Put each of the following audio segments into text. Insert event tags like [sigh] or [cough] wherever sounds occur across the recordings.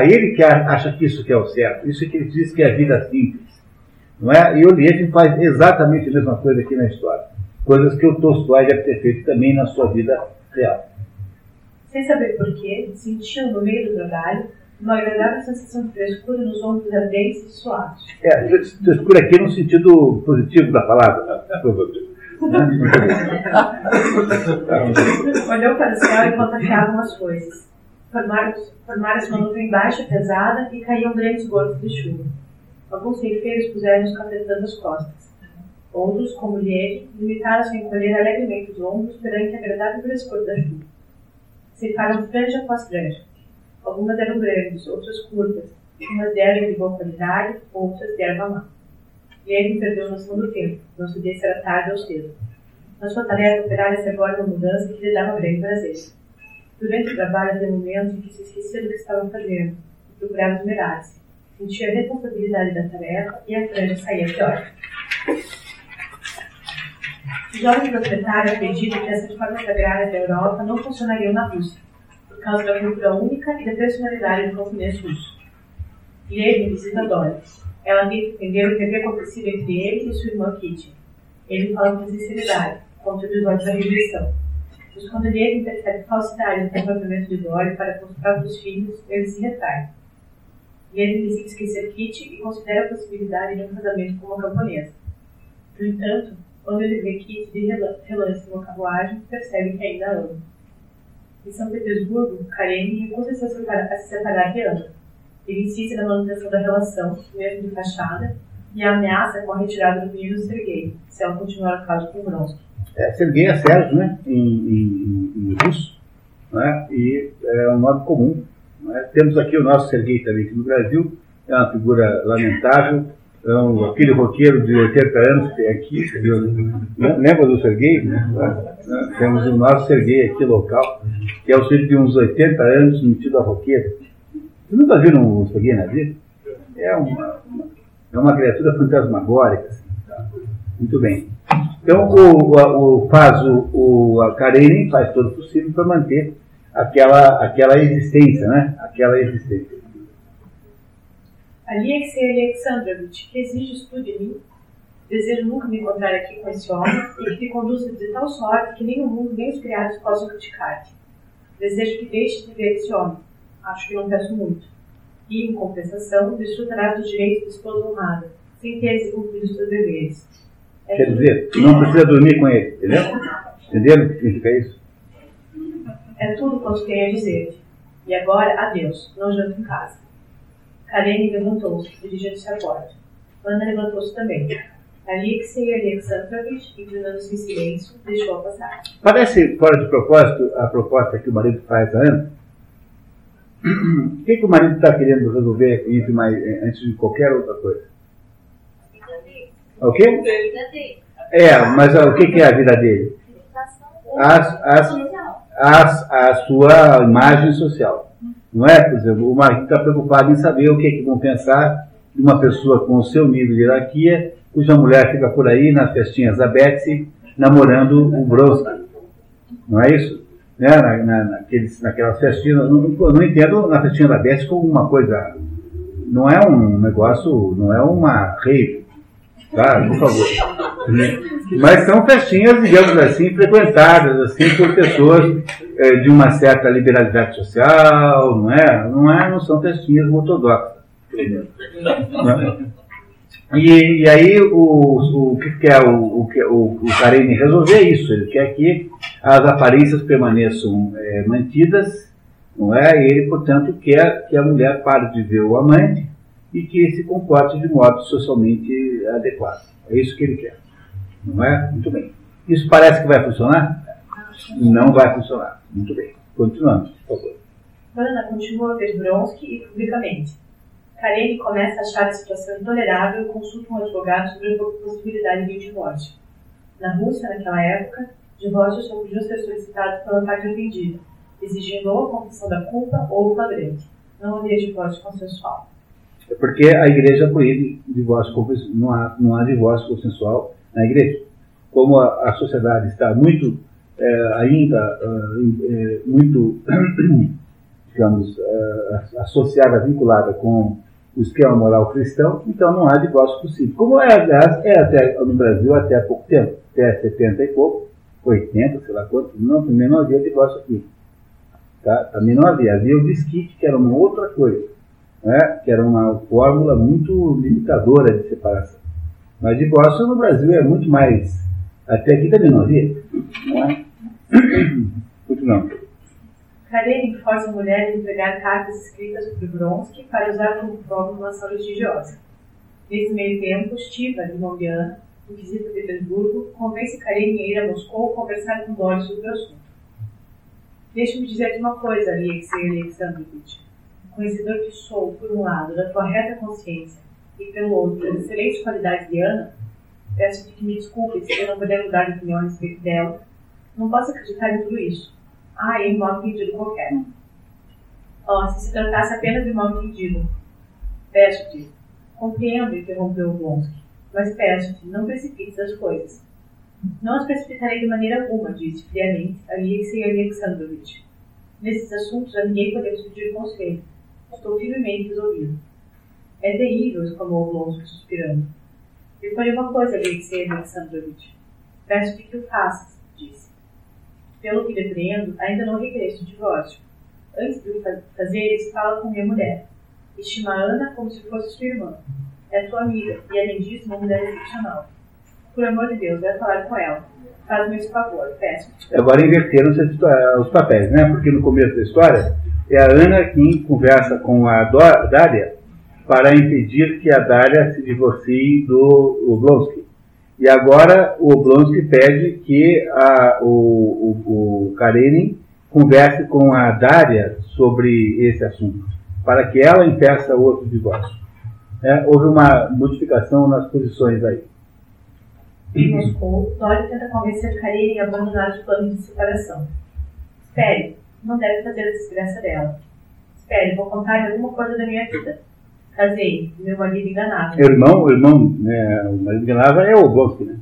Ele que acha que isso que é o certo, isso que ele diz que é a vida simples. Não é? E o Liev faz exatamente a mesma coisa aqui na história. Coisas que o Tolstói deve ter feito também na sua vida real. Sem saber porquê, sentiu no meio do trabalho uma agradável sensação de frescura nos ombros ardentes e suaves. É, frescura aqui no sentido positivo da palavra, [laughs] Olhou para o céu enquanto afiavam as coisas. Formaram-se uma nuvem baixa, pesada, e caíam grandes gotas de chuva. Alguns ceifeiros puseram-nos cafetando as costas. Outros, como Liege, limitaram-se a encolher alegremente os ombros perante a agradável frescor da chuva. Ceifaram franja após franja. Algumas eram grandes, outras curtas, umas de erva de boa qualidade, outras de erva má. Liege perdeu noção do tempo, não sabia se tarde ou cedo. Na sua tarefa, operar-se agora uma mudança que lhe dava grande prazer. Durante o trabalho, havia momentos em que se esquecia do que estava fazendo e procurava esmerar-se. Sentia a responsabilidade da tarefa e a franja saía pior. O jovem proprietário acredita que as reformas agrárias da Europa não funcionariam na Rússia, por causa da cultura única e da personalidade do camponês russo. E ele visita Dolly. Ela tenta entender o que havia acontecido entre ele e sua irmã Kitty. Ele fala com sinceridade, contra o episódio da rejeição. Mas quando ele percebe falsidade no comportamento de Dolly para com os próprios filhos, ele se retrai. E ele decide esquecer Kitty e considera a possibilidade de um casamento com uma camponesa. No entanto, quando ele vê Kitty de relance numa carruagem, percebe que ainda ama. Em São Petersburgo, Karen recusa-se a se separar de Ana. Ele insiste na manutenção da relação, mesmo de fachada, e ameaça com a retirada do menino Sergei, se ela continuar o caso com Vronsky. É, Sergei é Sérgio, né? Em, em, em russo, né? e é um nome comum. Né? Temos aqui o nosso Sergei também, aqui no Brasil, é uma figura lamentável, então, aquele roqueiro de 80 anos que tem aqui, lembra do Serguei? Temos o nosso Serguei aqui local, que é o filho de uns 80 anos metido a roqueiro. Vocês nunca viram o Serguei na vida? É uma, é uma criatura fantasmagórica. Assim, tá? Muito bem. Então, o, o, faz o, o, a Karen faz todo o possível para manter aquela, aquela existência, né? Aquela existência. Alexei Alexandrovich, que exige estudo de mim, desejo nunca me encontrar aqui com esse homem e que te conduza de tal sorte que nem o mundo nem os criados possam criticar-te. Desejo que deixes de ver esse homem. Acho que não peço muito. E, em compensação, desfrutarás dos direitos de esposa honrada, sem teres cumprido os teus deveres. Quer dizer, não precisa dormir com ele, entendeu? Entenderam o que significa isso? É tudo quanto tenho a dizer-te. E agora, adeus. Não janto em casa. Karen levantou-se, dirigindo-se à porta. Ana levantou-se também. Alexei Alexandrovich, inclinando-se em silêncio, deixou-a passar. Parece fora de propósito a proposta que o marido faz a Ana. O que, que o marido está querendo resolver mais, antes de qualquer outra coisa? O quê? É, mas o que, é a vida dele? As, as, as, a sua imagem social. Não é? Por exemplo, o marido está preocupado em saber o que, é que vão pensar de uma pessoa com o seu nível de hierarquia, cuja mulher fica por aí nas festinhas da Betsy, namorando o Brodsky. Não é isso? Né? Na, na, naqueles, naquelas festinhas, não, não entendo na festinha da Betsy como uma coisa. Não é um negócio, não é uma rave. Tá? Por favor. Mas são festinhas, digamos assim, frequentadas assim, por pessoas é, de uma certa liberalidade social, não é? Não, é, não são festinhas ortodoxas. E, e, aí o, o que quer o, o, o, o Karine resolver é isso, ele quer que as aparências permaneçam é, mantidas, não é? E ele, portanto, quer que a mulher pare de ver o amante e que se comporte de modo socialmente adequado. É isso que ele quer. Não é? Muito bem. Isso parece que vai funcionar? Não vai funcionar. Muito bem. Continuamos, por favor. Ana continua a ver Bronsky publicamente. Karine começa a achar a situação intolerável e consulta um advogado sobre a possibilidade de divórcio. Na Rússia, naquela época, divórcios só podiam ser solicitados pela parte ofendida, exigindo ou a confissão da culpa ou o flagrante. Não havia divórcio consensual. É porque a igreja proíbe divórcio não há, não há divórcio consensual na igreja. Como a, a sociedade está muito, é, ainda, é, muito [clears throat] digamos, uh, associada, vinculada com o esquema moral cristão, então não há divórcio possível. Como é, aliás, é até no Brasil até há pouco tempo, até 70 e pouco, 80, sei lá quanto, não, também não havia divórcio aqui. Tá? Também não havia. Havia o disquite, que era uma outra coisa, né? que era uma fórmula muito limitadora de separação. Mas divórcio no Brasil é muito mais. Até aqui também não havia. Não é? [coughs] Não. Karenin força a mulher a entregar cartas escritas sobre Bronsky para usar como prova numa ação litigiosa. Nesse meio tempo, Stiva, Limoviana, inquisita de Petersburgo, convence Karenin a ir a Moscou conversar com Boris sobre o assunto. Deixe-me dizer-te uma coisa, Alexei Alexandrovich. Conhecedor que sou, por um lado, da tua reta consciência e, pelo outro, das excelentes qualidades de Ana, peço-te que me desculpe se eu não puder mudar de opinião a respeito dela. Não posso acreditar em tudo isso ah, é mal entendido qualquer. Oh, se se tratasse apenas de mal entendido. Peço-te. Compreendo, interrompeu Blonsky. Mas peço-te, não precipites as coisas. Não as precipitarei de maneira alguma, disse friamente Alexei Alexandrovich. Nesses assuntos a ninguém podemos pedir conselho. Estou firmemente resolvido. É terrível, exclamou Blonsky, suspirando. E foi uma coisa, Alexei Alexandrovich. Peço-te que o faças, disse pelo que depreendo, ainda não regresso o divórcio. Antes de o fazeres, fala com minha mulher. Estima Ana como se fosse sua irmã. É tua amiga, e além disso, uma mulher excepcional. Por amor de Deus, vai falar com ela. Faz-me esse favor, peço. Agora inverteram os papéis, né? Porque no começo da história, é a Ana quem conversa com a Dália para impedir que a Dália se divorcie do Oblonsky. E agora o Oblonsky pede que a, o, o, o Karenin converse com a Dária sobre esse assunto, para que ela impeça outro divórcio. É, houve uma modificação nas posições aí. Em Moscou, Dória tenta convencer Karenin a abandonar os planos de separação. Espere, não deve fazer a desgraça dela. Espere, vou contar alguma coisa da minha vida. Casei, meu marido enganava. Irmão, irmão, né, o marido enganava é o Oblonsky, né?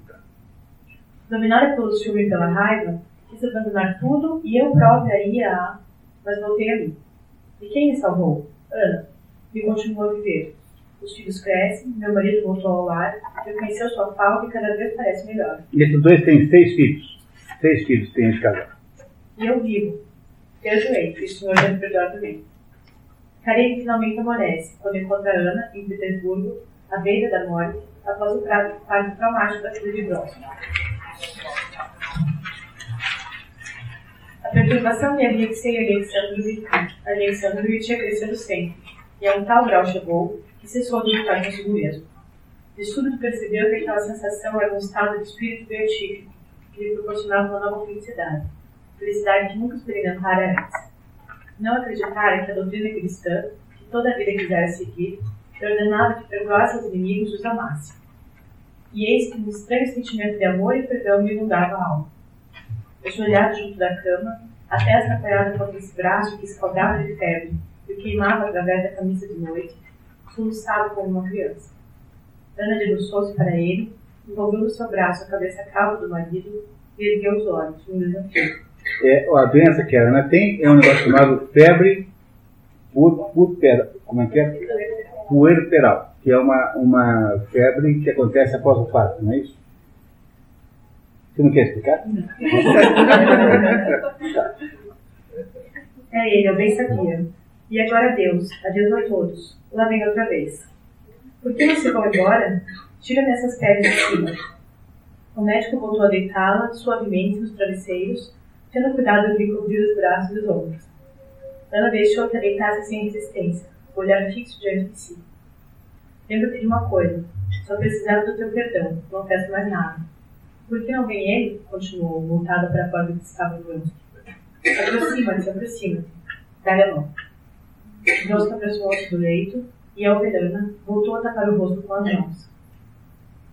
Dominada pelo ciúme e pela raiva, quis abandonar tudo e eu própria ia. Mas voltei a mim. E quem me salvou? Ana. E continuou a viver. Os filhos crescem, meu marido voltou ao lar, reconheceu sua falta e cada vez parece melhor. E esses dois têm seis filhos. Seis filhos têm esse casal. E eu vivo. Perdoei, e o senhor deve perdoar também. Karen finalmente amanhece, quando encontra Ana, em Petersburgo, à beira da morte, após o parto traumático da filha de Bronson. A perturbação de Alexei Alexandrovich, Alexandrovich ia crescendo sempre, e a um tal grau chegou que cessou de lutar consigo mesmo. De súbito percebeu que aquela sensação era um estado de espírito beatífico que lhe proporcionava uma nova felicidade, felicidade que nunca experimentara antes não acreditara que a doutrina cristã, que toda a vida quisera seguir, ordenava que perdoasse aos inimigos e os amasse. E eis que um estranho sentimento de amor e perdão me inundava a alma. Ajoelhado junto da cama, a testa apoiada contra esse braço que escaldava de febre e queimava através da camisa de noite, soluçado como uma criança. Ana debruçou-se para ele, envolveu no seu braço a cabeça calma do marido e ergueu os olhos, um desafio é, a doença que a Ana tem é um negócio chamado febre puerperal, como é que é? Puerperal, que é uma, uma febre que acontece após o parto, não é isso? Você não quer explicar? [laughs] É ele, eu bem sabia. E agora adeus, adeus a todos. Lá vem outra vez. Por que você vai embora? Tira-me essas peles de cima. O médico voltou a deitá-la suavemente nos travesseiros tendo cuidado de cobrir os braços e os ombros. Ana deixou que deitasse sem resistência, olhar fixo diante de si. Lembra-te de uma coisa, só precisava do teu perdão, não peço mais nada. Por que não vem ele? Continuou, voltada para a porta que estava banco. Aproxima-te, aproxima-te. Dá-lhe a mão. Joska aproximou-se do leito e a operana voltou a tapar o rosto com as mãos.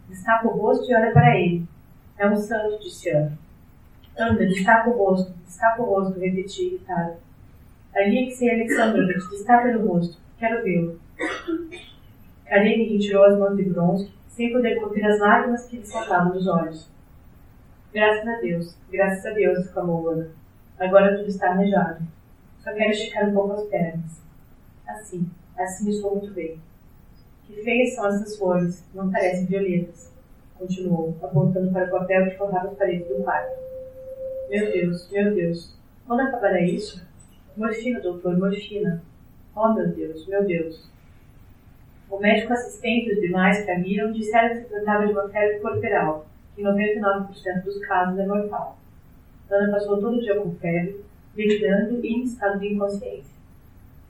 Destapa o rosto e olha para ele. É um santo, disse Ana. Anda, destaca o rosto, destaca o rosto, repeti irritado. Alexei Alexandrovich, destaca o rosto, quero vê-lo. Karenin retirou as mãos de bronze, sem poder conter as lágrimas que lhe saltavam dos olhos. Graças a Deus, graças a Deus, exclamou Ana. Agora tudo está arranjado. Só quero esticar um pouco as pernas. Assim, assim estou muito bem. Que feias são essas flores, não parecem violetas. Continuou, apontando para o papel que forrava as paredes do quarto. Meu Deus, meu Deus, quando acabará isso? Morfina, doutor, morfina. Oh, meu Deus, meu Deus. O médico assistente e os demais que a viram disseram que se tratava de uma febre corporal, que em 99% dos casos é mortal. Ana passou todo o dia com febre, delirando e em estado de inconsciência.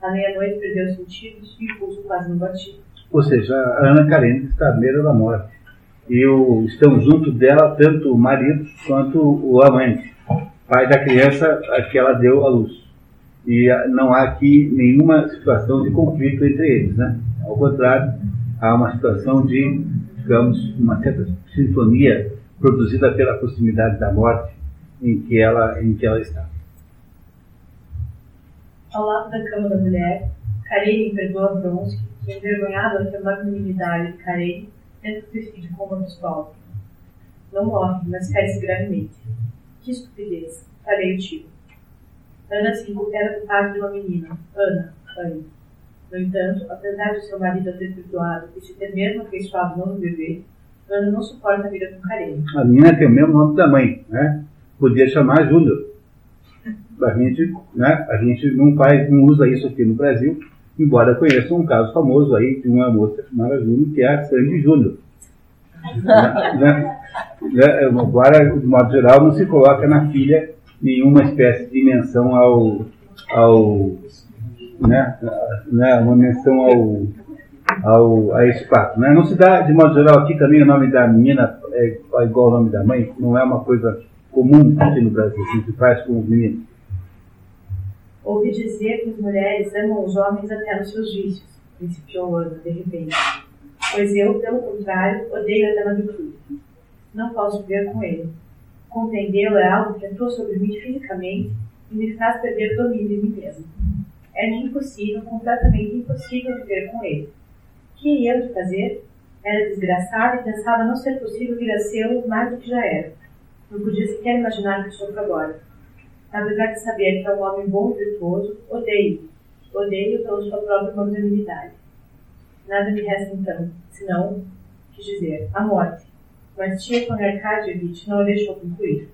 À meia-noite perdeu os sentidos e o pulso quase não batia. Ou seja, a Ana Carente está à beira da morte. E estão junto dela tanto o marido quanto o amante, pai da criança a que ela deu à luz. E não há aqui nenhuma situação de conflito entre eles, né? Ao contrário, há uma situação de, digamos, uma certa sintonia produzida pela proximidade da morte em que ela, em que ela está. Ao lado da cama da mulher, Karine perdoa Bronsky, que, envergonhado ante a magnanimidade de Karine, tenta suicídio com uma pistola. Não morre, mas fere-se gravemente. Que estupidez! Farei o tiro. Ana se recupera do parto de uma menina, Ana, Anne. No entanto, apesar de seu marido ter perdoado e se ter mesmo afeiçoado no bebê, Ana não suporta a vida com Karine. A menina tem o mesmo nome da mãe, né? Podia chamar Júnior. A gente, né, a gente não, faz, não usa isso aqui no Brasil, embora conheça um caso famoso aí de uma moça chamada Júnior, que é a Sandy Júnior. Né, né, agora, de modo geral, não se coloca na filha nenhuma espécie de menção ao, ao né, né, uma menção ao, ao, a esse fato. Né? Não se dá, de modo geral, aqui também o nome da menina é igual ao nome da mãe, não é uma coisa comum aqui no Brasil, que se faz com os meninos. Ouvi dizer que as mulheres amam os homens até nos seus vícios, principiou Ana, de repente. Pois eu, pelo contrário, odeio na virtude. Não posso viver com ele. Compreendê-lo é algo que atua sobre mim fisicamente e me faz perder o domínio de mim mesmo. É-me impossível, completamente impossível viver com ele. Que ia eu de fazer? Era desgraçado e pensava não ser possível vir a ser mais do que já era. Não podia sequer imaginar que sofro agora. Apesar de saber que é um homem bom e virtuoso, odeio. Odeio pela sua própria magnanimidade. Nada me resta então, senão, quis dizer, a morte. Mas tia Tony Arkadievich não a deixou concluir.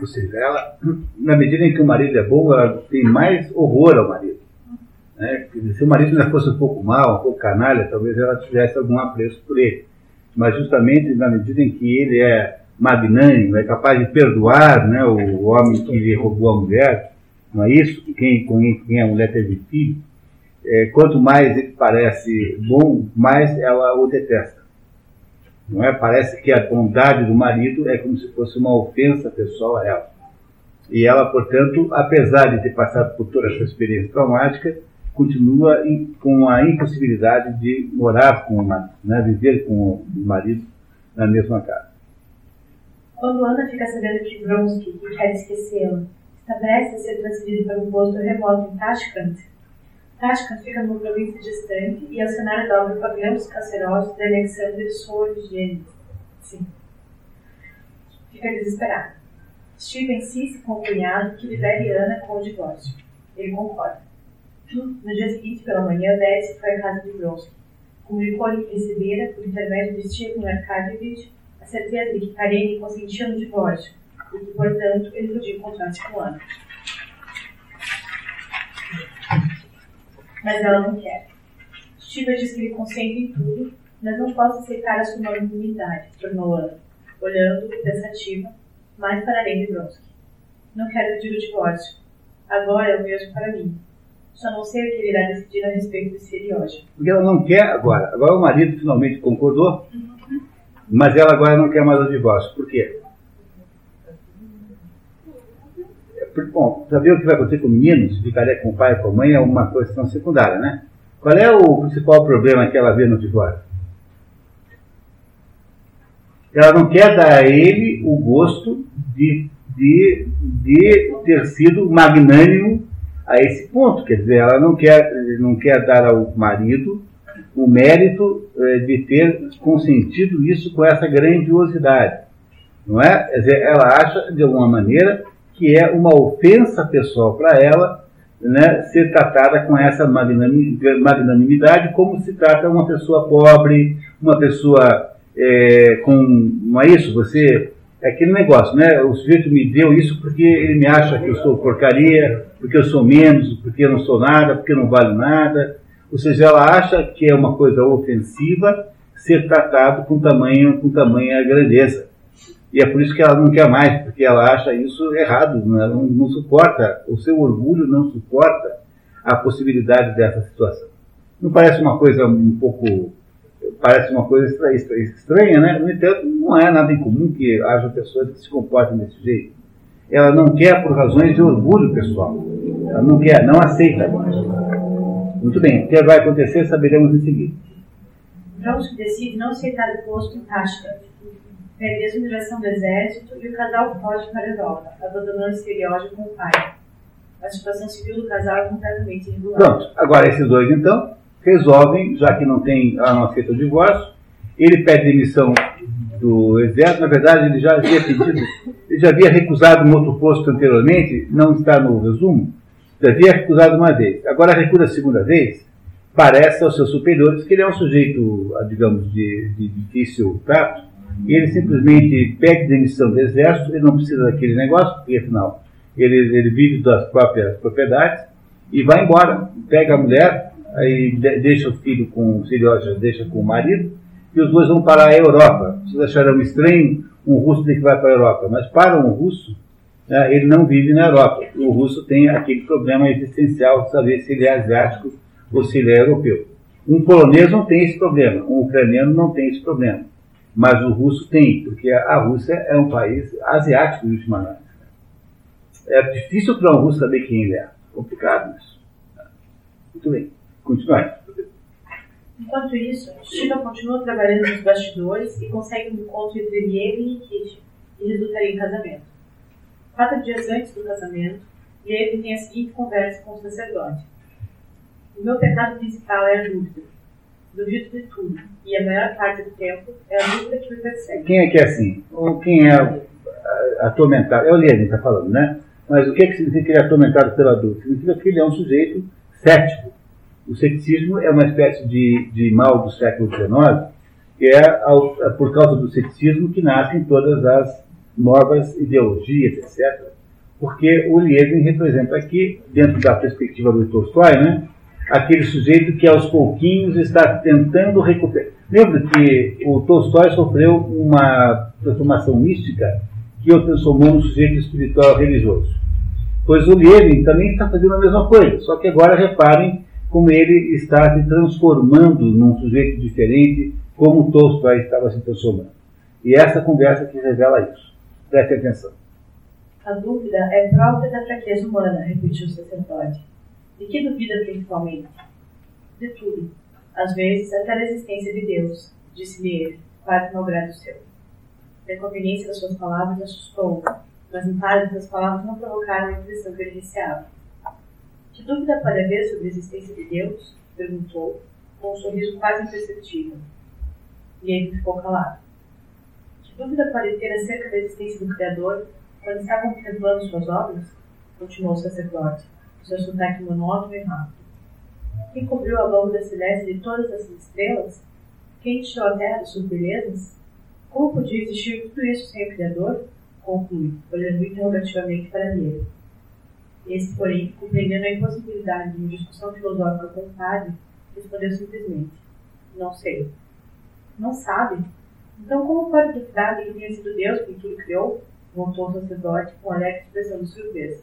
Ou seja, ela, na medida em que o marido é bom, ela tem mais horror ao marido. Né? Se o marido ainda fosse um pouco mal, um pouco canalha, talvez ela tivesse algum apreço por ele. Mas justamente na medida em que ele é magnânimo, é capaz de perdoar né, o homem que roubou a mulher, não é isso? Quem, quem a mulher teve filho, é, quanto mais ele parece bom, mais ela o detesta. Não é? Parece que a bondade do marido é como se fosse uma ofensa pessoal a ela. E ela, portanto, apesar de ter passado por toda essa experiência traumática, continua com a impossibilidade de morar com o marido, né? viver com o marido na mesma casa. Quando Ana fica sabendo que Vronsky, que quer esquecê-la, prestes a ser transferido para um posto remoto em Tashkent, Tashkent fica numa província distante e é o cenário da obra Pavilhões Cacerosos de Alexander Solzhenitsyn. Sim. Fica desesperado. Steve insiste com o cunhado que libere Ana com o divórcio. Ele concorda. No dia seguinte, pela manhã, Betsy foi à casa de Vronsky. Comunicou-lhe que recebera, por intermédio de Stephen Arkadievich, a certeza de que Karine consentia no divórcio e que, portanto, ele podia encontrar-se com Ana. Mas ela não quer. Shiva diz que ele consente em tudo, mas não posso aceitar a sua magnanimidade, tornou Ana, olhando, pensativa, mais para além de Bronsky. Não quero pedir o divórcio. Agora é o mesmo para mim. Só não sei o que ele irá decidir a respeito desse seriódio. Porque ela não quer agora. Agora o marido finalmente concordou. Uhum. Mas ela agora não quer mais o divórcio. Por quê? Bom, saber o que vai acontecer com o menino, se ficaria com o pai ou com a mãe, é uma questão secundária, né? Qual é o principal problema que ela vê no divórcio? Ela não quer dar a ele o gosto de, de, de ter sido magnânimo a esse ponto. Quer dizer, ela não quer, não quer dar ao marido o mérito é, de ter consentido isso com essa grandiosidade. Não é? Quer dizer, ela acha, de alguma maneira, que é uma ofensa pessoal para ela né, ser tratada com essa magnanimidade como se trata uma pessoa pobre, uma pessoa é, com. Não é isso? Você. É aquele negócio, né? O sujeito me deu isso porque ele me acha que eu sou porcaria, porque eu sou menos, porque eu não sou nada, porque eu não valho nada. Ou seja, ela acha que é uma coisa ofensiva ser tratado com tamanho, com tamanha grandeza. E é por isso que ela não quer mais, porque ela acha isso errado, né? não, não suporta, o seu orgulho não suporta a possibilidade dessa situação. Não parece uma coisa um pouco. Parece uma coisa estranha, né? No entanto, não é nada incomum que haja pessoas que se comportem desse jeito. Ela não quer por razões de orgulho pessoal. Ela não quer, não aceita. Muito bem, o que vai acontecer saberemos em seguida. Jones decide não aceitar o posto em Tashkent perde a exoneração do exército e o casal foge para a Europa, abandonando estereótipo com o pai. A situação civil do casal é completamente irregular. Pronto, agora esses dois então resolvem, já que não tem, ela não aceita o divórcio, ele pede demissão do exército, na verdade ele já havia pedido, ele já havia recusado um outro posto anteriormente, não está no resumo, já havia recusado uma vez. Agora recusa a segunda vez, parece aos seus superiores que ele é um sujeito, digamos, de, de difícil trato, ele simplesmente pede demissão do exército, ele não precisa daquele negócio, porque afinal ele, ele vive das próprias propriedades e vai embora, pega a mulher, aí deixa o filho com o filho deixa com o marido, e os dois vão para a Europa. Vocês acharão estranho um russo que vai para a Europa, mas para um russo, né, ele não vive na Europa. O russo tem aquele problema existencial de saber se ele é asiático ou se ele é europeu. Um polonês não tem esse problema, um ucraniano não tem esse problema. Mas o russo tem, porque a Rússia é um país asiático, de última análise. É difícil para um russo saber quem ele é. Complicado isso. Muito bem. Continuar. Enquanto isso, Shiva continua trabalhando nos bastidores e consegue um encontro entre Lieve e Kitty, e resultaria em casamento. Quatro dias antes do casamento, Lieve tem a seguinte conversa com o sacerdote. O meu pecado principal é a dúvida duvido de tudo. E a maior parte do tempo é a dúvida que me persegue. Quem é que é assim? Ou quem é atormentado? É o Lenin está falando, né? Mas o que, é que significa que ele é atormentado pela dúvida? Significa que ele é um sujeito cético. O ceticismo é uma espécie de, de mal do século XIX, que é ao, é por causa do ceticismo que nascem todas as novas ideologias, etc. Porque o Lievin representa aqui, dentro da perspectiva do Tolstói, né, aquele sujeito que aos pouquinhos está tentando recuperar. Lembra que o Tolstói sofreu uma transformação mística que o transformou num sujeito espiritual religioso. Pois o Lenin também está fazendo a mesma coisa, só que agora reparem como ele está se transformando num sujeito diferente, como o Tolstói estava se transformando. E essa conversa que revela isso. Preste atenção. A dúvida é própria da fraqueza humana, repetiu o sacerdote. De que duvida principalmente? De tudo. Às vezes, até da existência de Deus, disse-lhe ele, quase no grado seu. A inconveniência das suas palavras assustou-o, mas em parte das palavras não provocaram a impressão que ele receava. Que dúvida pode haver sobre a existência de Deus? perguntou, com um sorriso quase imperceptível. E ele ficou calado. Que dúvida pode ter acerca da existência do Criador quando está contemplando suas obras? Continuou o sacerdote seu sotaque monótono e rápido. Quem cobriu a lâmpada celeste de todas essas estrelas? Quem encheu a terra de suas belezas? Como podia existir tudo isso sem o Criador? Conclui, olhando interrogativamente para ele. Esse, porém, compreendendo a impossibilidade de uma discussão filosófica com respondeu simplesmente: Não sei. Não sabe? Então, como pode duvidar de que tenha sido Deus quem tudo criou? Voltou o sacerdote com alegre expressão de surpresa.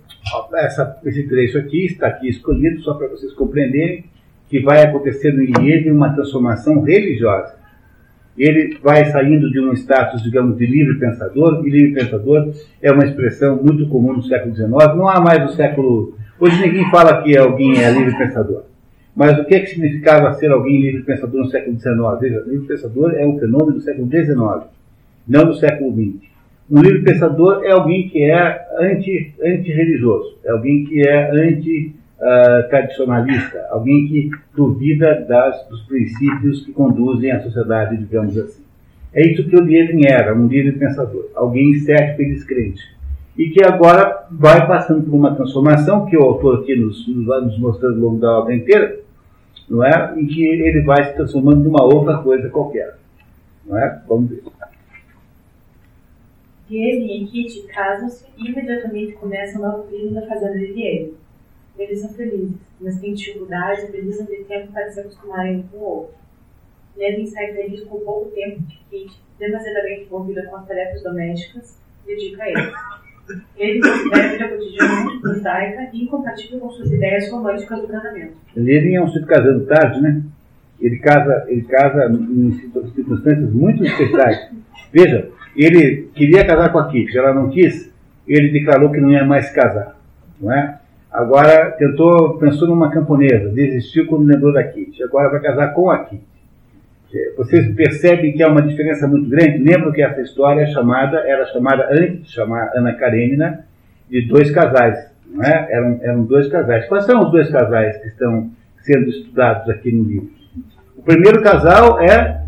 Essa, esse trecho aqui está aqui escolhido só para vocês compreenderem que vai acontecendo em ele uma transformação religiosa. Ele vai saindo de um status, digamos, de livre pensador, e livre pensador é uma expressão muito comum no século XIX, não há mais no século. Hoje ninguém fala que alguém é livre pensador. Mas o que, é que significava ser alguém livre pensador no século XIX? Veja, livre pensador é um fenômeno do século XIX, não do século XX. Um livre pensador é alguém que é anti, anti-religioso, é alguém que é anti-tradicionalista, uh, alguém que duvida das, dos princípios que conduzem a sociedade, digamos assim. É isso que o Lievin era, um livre pensador, alguém cético e descrente. e que agora vai passando por uma transformação que o autor aqui nos, nos mostrando ao longo da obra inteira, não é? Em que ele vai se transformando numa outra coisa qualquer, não é? Vamos ver. Guilherme e Kitty casam-se e imediatamente começam a nova vida na fazenda de Guilherme. Eles são felizes, mas têm dificuldades e precisam de tempo para se acostumarem um com o outro. Levin sai feliz com pouco tempo que Kitty, demasiadamente envolvida com as tarefas domésticas, dedica a ele. Ele considera a vida cotidiana muito e incompatível com suas ideias românticas do casamento. Levin é um sujeito casando tarde, né? Ele casa, ele casa em circunstâncias muito especiais. Veja, ele queria casar com a Kitty, ela não quis, ele declarou que não ia mais casar, não é? Agora tentou, pensou numa camponesa, desistiu quando lembrou da Kitty, agora vai casar com a Kitty. Vocês percebem que há uma diferença muito grande? Lembro que essa história é chamada, era chamada, antes de chamar Ana Karenina, de dois casais. Não é? eram, eram dois casais. Quais são os dois casais que estão sendo estudados aqui no livro? O primeiro casal é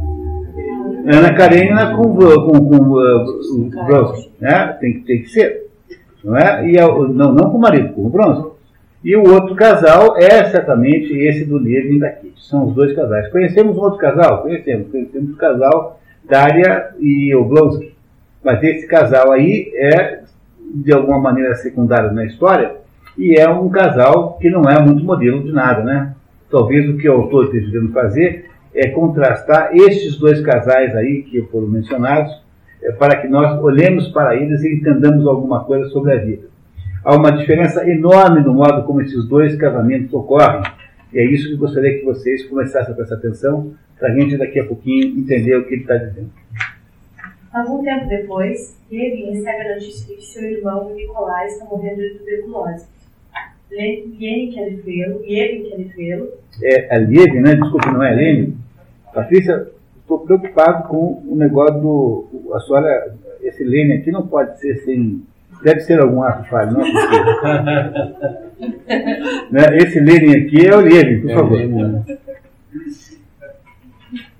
Ana Karenina com, com, com uh, o Bronze. Né? Tem, tem que ser. Não, é? e não, não com o marido, com o Bronze. E o outro casal é certamente esse do Levin daqui. São os dois casais. Conhecemos um outro casal? Conhecemos. Conhecemos o casal Daria e Oblonsky. Mas esse casal aí é, de alguma maneira, secundário na história e é um casal que não é muito modelo de nada, né? Talvez o que o autor esteja querendo fazer é contrastar estes dois casais aí que foram mencionados é, para que nós olhemos para eles e entendamos alguma coisa sobre a vida. Há uma diferença enorme no modo como esses dois casamentos ocorrem. E é isso que gostaria que vocês começassem a prestar atenção, para a gente daqui a pouquinho entender o que ele está dizendo. Algum tempo depois, Levin recebe a notícia de que seu irmão Nicolai está morrendo de tuberculose. Levin quer vê-lo, Levin quer vê-lo. É, é Levin, né? Desculpe, não é Levin. Patrícia, estou preocupado com o negócio do. A senhora, esse Lênin aqui não pode ser sem Deve ser algum ato falho, não é [laughs] né? Esse Lenin aqui é o Lenin, por é favor.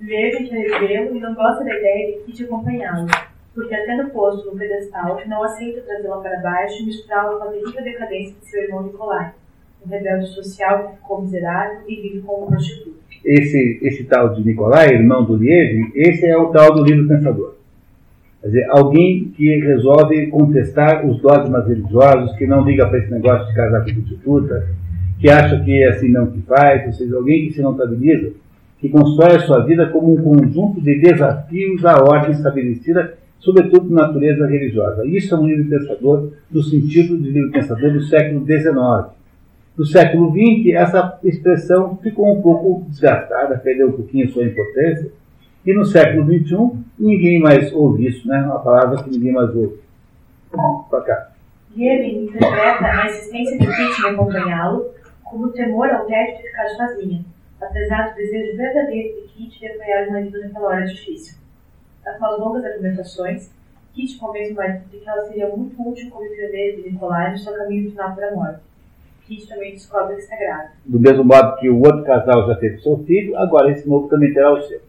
Lenin que revê-lo e não gosta da ideia de Kit acompanhá-lo, porque até no posto no pedestal não aceita trazê-la para baixo e misturá-la com a terrível decadência de seu irmão Nicolai, um rebelde social que ficou miserável e vive como prostituto. Esse, esse tal de Nicolai, irmão do Lieve, esse é o tal do livro pensador. Quer dizer, alguém que resolve contestar os dogmas religiosos, que não liga para esse negócio de casar com prostituta, que acha que é assim não que faz, ou seja, alguém que se notabiliza, que constrói a sua vida como um conjunto de desafios à ordem estabelecida, sobretudo de natureza religiosa. Isso é um livro pensador no sentido de livro pensador do século XIX. No século XX, essa expressão ficou um pouco desgastada, perdeu um pouquinho sua importância, e no século XXI, ninguém mais ouve isso, né? Uma palavra que ninguém mais ouve. Para cá. Ele interpreta a insistência de em acompanhá-lo como temor ao tédio de ficar sozinha, apesar do desejo verdadeiro de Kit de apoiar o marido naquela hora difícil. Após longas argumentações, Kit convence o marido de que ela seria muito útil como enfermeira de Nicolai no seu caminho final para a morte. Kit também descobre que está grávida. Do mesmo modo que o outro casal já teve seu filho, agora esse novo também terá o seu.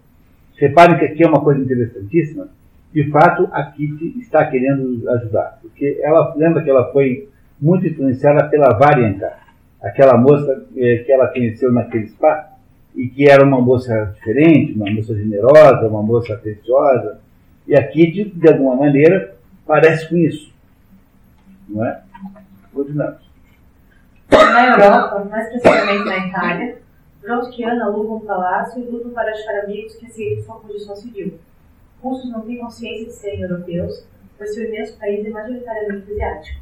Reparem que aqui é uma coisa interessantíssima. De fato, a Kitty está querendo ajudar, porque ela lembra que ela foi muito influenciada pela Varianca, aquela moça eh, que ela conheceu naquele spa e que era uma moça diferente, uma moça generosa, uma moça atenciosa. E a Kitty, de alguma maneira, parece com isso. Não é? Continuamos. Na Europa, mais precisamente na Itália, Trotskyana aluga um palácio e lutam para achar amigos que aceitem sua condição civil. Russos não têm consciência de serem europeus, pois seu imenso país é majoritariamente asiático.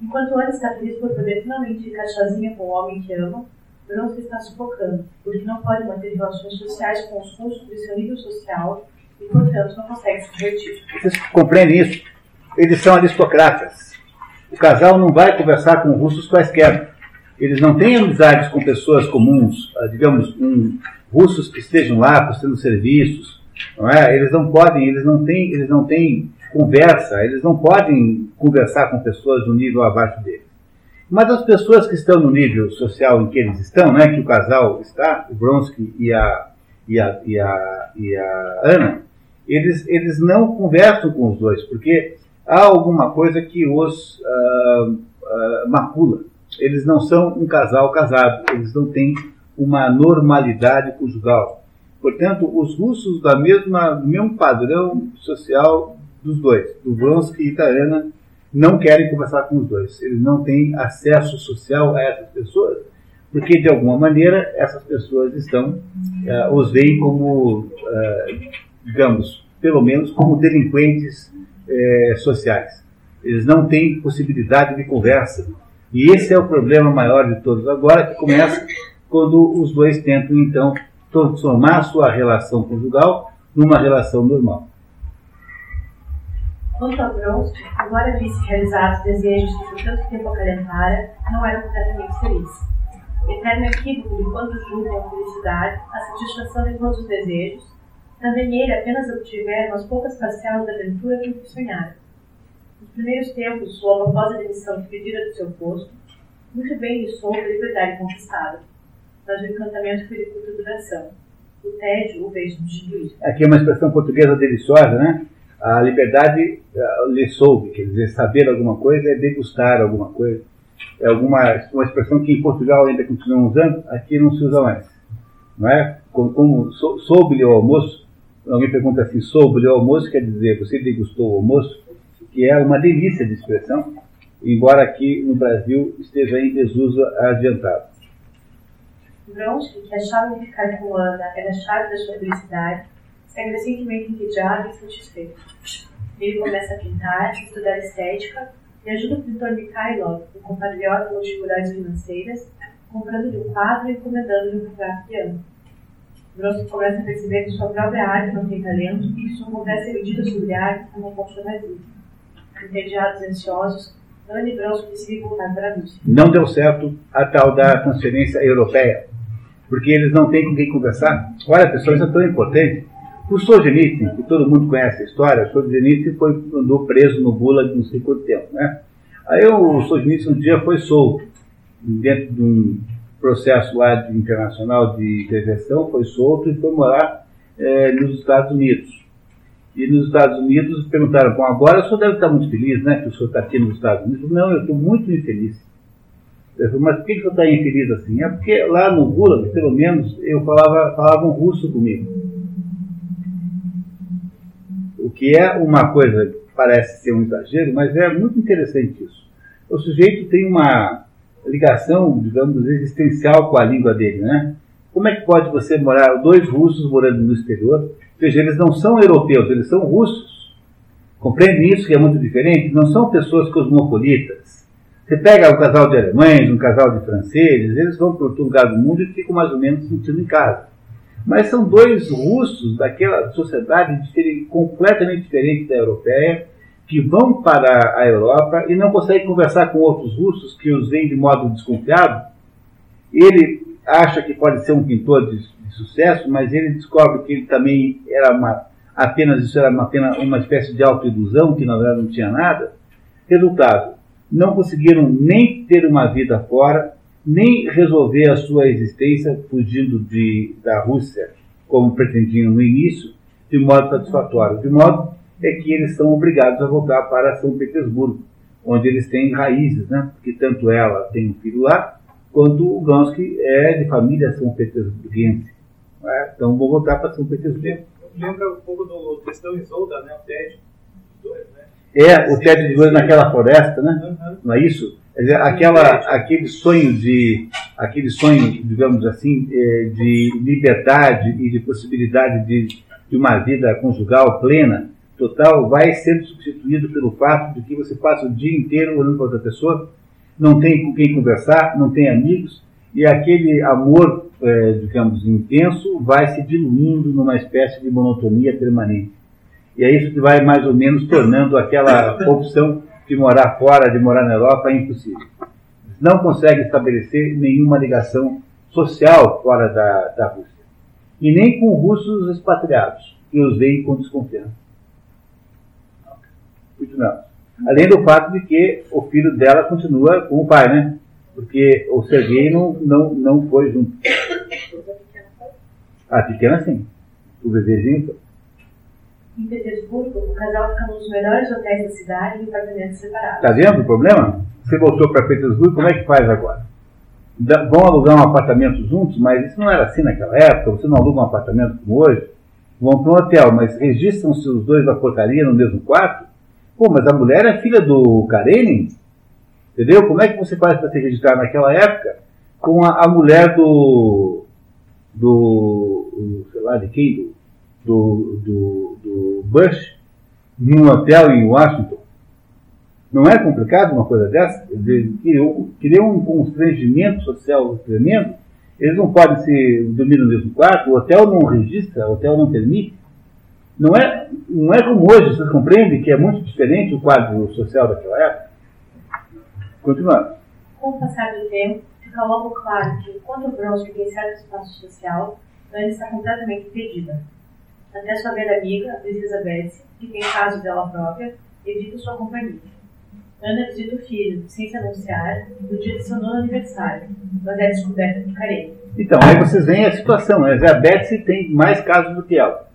Enquanto Ana está feliz por poder finalmente ficar sozinha com o homem que ama, Bronze está sufocando, porque não pode manter relações sociais com os russos de seu nível social e, portanto, não consegue se divertir. Vocês compreendem isso? Eles são aristocratas. O casal não vai conversar com russos quaisquer eles não têm amizades com pessoas comuns, ah, digamos, um, russos que estejam lá prestando serviços, não é? Eles não podem, eles não têm, eles não têm conversa, eles não podem conversar com pessoas do nível abaixo deles. Mas as pessoas que estão no nível social em que eles estão, né, que o casal está, o Bronsky e a, e a, e a, e a Ana, eles, eles não conversam com os dois, porque há alguma coisa que os uh, uh, macula. Eles não são um casal casado, eles não têm uma normalidade conjugal. Portanto, os russos da mesma, do mesmo padrão social dos dois, do Vronsky e Itarana, não querem conversar com os dois. Eles não têm acesso social a essas pessoas, porque de alguma maneira essas pessoas estão, uh, os veem como, uh, digamos, pelo menos como delinquentes uh, sociais. Eles não têm possibilidade de conversa. E esse é o problema maior de todos agora, que começa quando os dois tentam, então, transformar sua relação conjugal numa relação normal. Quanto a Bronze, embora visse realizar os desejos que por tanto tempo acalentara, não era completamente feliz. Eterno equívoco de quanto julgam a felicidade, a satisfação de todos os desejos, também ele apenas obtiver umas poucas parcelas da aventura que o sonhara. Nos primeiros tempos, sua honrosa demissão que pedira do seu posto, muito bem lhe soube a liberdade conquistada, mas o encantamento foi de curta duração. O tédio o veio substituir. Aqui é uma expressão portuguesa deliciosa, né? A liberdade uh, lhe soube, quer dizer, saber alguma coisa é degustar alguma coisa. É alguma uma expressão que em Portugal ainda continuam usando, aqui não se usa mais. Não é? Como, como soube-lhe o almoço, alguém pergunta assim, soube-lhe o almoço, quer dizer, você degustou o almoço, que é uma delícia de expressão, embora aqui no Brasil esteja em desuso adiantado. Gronchi, que achava que ficar com Ana era a chave da sua felicidade, segue recentemente entediado e insatisfeito. Ele começa a pintar, estudar estética e ajuda o pintor Mikhailov, o compatriota com dificuldades financeiras, comprando-lhe um quadro e encomendando-lhe um retrato Ana. Grosso começa a perceber que sua própria arte não tem talento e que sua conversa medida sobre arte é uma ponta vazia. Entediados e ansiosos, Ana e Grosso decidem voltar para a Rússia. Não deu certo a tal da transferência europeia, porque eles não têm com quem conversar. Olha, pessoal, isso é tão importante. O Solzhenitsyn, que todo mundo conhece a história, o Solzhenitsyn foi, andou preso no Gulag não sei quanto tempo, né? Aí o Solzhenitsyn um dia foi solto, dentro de um processo lá de, internacional de intervenção, foi solto e foi morar é, nos Estados Unidos. E nos Estados Unidos perguntaram, bom, agora o senhor deve estar muito feliz, né, que o senhor está aqui nos Estados Unidos. Não, eu estou muito infeliz. Mas por que, o senhor está infeliz assim? É porque lá no Gulag, pelo menos, eu falava, falava um russo comigo que é uma coisa que parece ser um exagero, mas é muito interessante isso. O sujeito tem uma ligação, digamos, existencial com a língua dele, né? Como é que pode você morar, dois russos morando no exterior, veja, eles não são europeus, eles são russos. Compreende isso que é muito diferente? Não são pessoas cosmopolitas. Você pega um casal de alemães, um casal de franceses, eles vão para outro lugar do mundo e ficam mais ou menos sentindo em casa. Mas são dois russos daquela sociedade completamente diferente da europeia, que vão para a Europa e não conseguem conversar com outros russos que os veem de modo desconfiado. Ele acha que pode ser um pintor de, de sucesso, mas ele descobre que ele também era uma, apenas isso era uma, uma espécie de autoilusão, que na verdade não tinha nada. Resultado, não conseguiram nem ter uma vida fora, nem resolver a sua existência fugindo de, da Rússia, como pretendiam no início, de modo satisfatório. De modo é que eles são obrigados a voltar para São Petersburgo, onde eles têm raízes, né? porque tanto ela tem um filho lá, quanto o Gonsky é de família são petersburguense. É? Então vou voltar para São Petersburgo. Lembra um pouco do Tristão Isolda, né? o Ted, dois, né? É, o Ted de dois naquela floresta, né? Não é isso? aquela, aquele sonho de, aquele sonho, digamos assim, é, de liberdade e de possibilidade de, de uma vida conjugal plena, total, vai sendo substituído pelo fato de que você passa o dia inteiro olhando para outra pessoa, não tem com quem conversar, não tem amigos, e aquele amor, é, digamos, intenso vai se diluindo numa espécie de monotonia permanente. E é isso que vai mais ou menos tornando aquela [laughs] opção de morar fora, de morar na Europa, é impossível. Não consegue estabelecer nenhuma ligação social fora da, da Rússia. E nem com russos expatriados, que os veem com desconfiança. Continuamos. Além do fato de que o filho dela continua com o pai, né? Porque o Sergei não, não, não foi junto. A pequena sim. O bebezinho foi. Em Petersburgo, o casal fica nos melhores hotéis da cidade em apartamentos separados. Está vendo o problema? Você voltou para Petersburgo, como é que faz agora? Vão alugar um apartamento juntos, mas isso não era assim naquela época. Você não aluga um apartamento como hoje. Vão para um hotel, mas registram-se os dois da portaria no mesmo quarto. Pô, mas a mulher é filha do Karenin? Entendeu? Como é que você faz para se registrar naquela época com a, a mulher do. do. sei lá de quem? Do, do, do Bush num hotel em Washington? Não é complicado uma coisa dessa? Queria um constrangimento social tremendo. Eles não podem se dormir no mesmo quarto, o hotel não registra, o hotel não permite. Não é, não é como hoje, você compreende que é muito diferente o quadro social daquela época? Continuando. Com o passar do tempo, fica logo claro que, enquanto o Bronze tem certo espaço social, Anne está completamente impedida. Até sua velha amiga, a princesa Betsy, que tem caso dela própria, evita sua companhia. Ana visita o filho, sem se anunciar, no dia de seu nono aniversário, mas é descoberta por Karen. Então, aí vocês veem a situação. Né? A Betsy tem mais casos do que ela.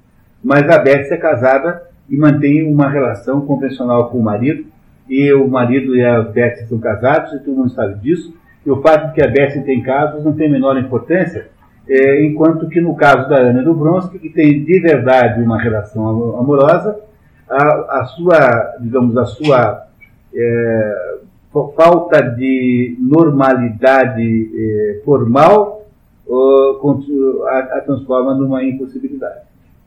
Mas a Betsy é casada e mantém uma relação convencional com o marido, e o marido e a Betsy são casados, e todo mundo sabe disso, e o fato de que a Betsy tem casos não tem a menor importância, é, enquanto que no caso da Ana do Bronski, que tem de verdade uma relação amorosa, a, a sua, digamos, a sua é, falta de normalidade é, formal a, a, transforma numa impossibilidade.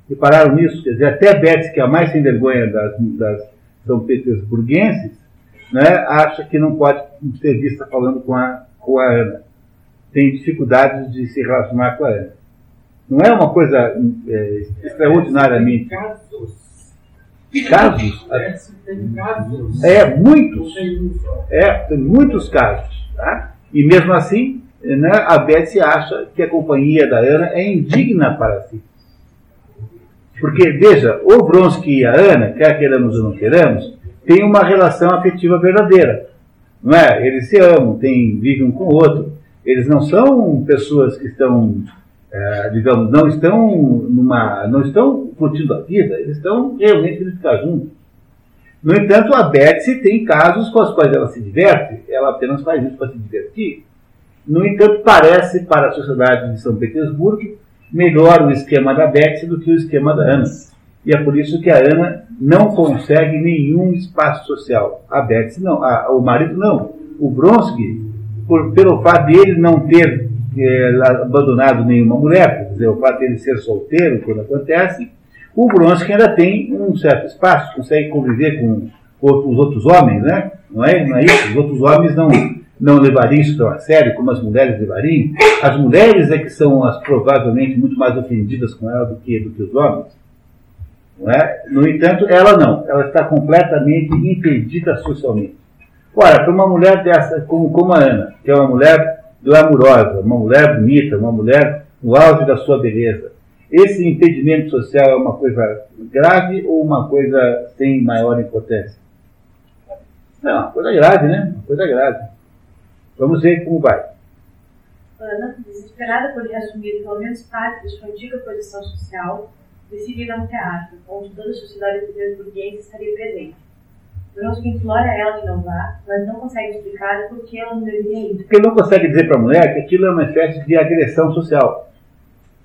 Repararam nisso? Quer dizer, até Betsy, que é a mais sem vergonha das, das são petersburguenses, né, acha que não pode ser vista falando com a, com a Ana. Tem dificuldades de se relacionar com a Ana. Não é uma coisa é, extraordinariamente. Casos? É, muitos. É, tem muitos casos. Tá? E mesmo assim, né, a Betsy acha que a companhia da Ana é indigna para si. Porque, veja, o Vronsky e a Ana, quer queiramos ou não queiramos, têm uma relação afetiva verdadeira. Não é? Eles se amam, têm, vivem um com o outro. Eles não são pessoas que estão, é, digamos, não estão numa, não estão curtindo a vida, eles estão realmente querendo ficar juntos. No entanto, a Betsy tem casos com os quais ela se diverte, ela apenas faz isso para se divertir. No entanto, parece para a sociedade de São Petersburgo melhor o esquema da Betsy do que o esquema da Ana. E é por isso que a Ana não consegue nenhum espaço social. A Betsy não, a, o marido não. O Bronsky, por, pelo fato de ele não ter é, abandonado nenhuma mulher, dizer, o fato de ele ser solteiro, quando acontece, o Bronsky ainda tem um certo espaço, consegue conviver com os outros homens, né? Não é, não é isso? Os outros homens não, não levariam isso tão a sério como as mulheres levariam. As mulheres é que são as provavelmente muito mais ofendidas com ela do que, do que os homens. Não é? No entanto, ela não. Ela está completamente impedida socialmente. Ora, para uma mulher dessa, como, como a Ana, que é uma mulher glamurosa, uma mulher bonita, uma mulher no auge da sua beleza, esse impedimento social é uma coisa grave ou uma coisa sem maior importância? É uma coisa grave, né? Uma coisa grave. Vamos ver como vai. Ana, desesperada por reassumir pelo menos parte de sua antiga posição social, decide ir a um teatro, onde toda a sociedade petersburguense estaria presente. Bronski implora ela que não vá, mas não consegue explicar por que ela não deveria ir. Porque ele não consegue dizer para a mulher que aquilo é uma espécie de agressão social.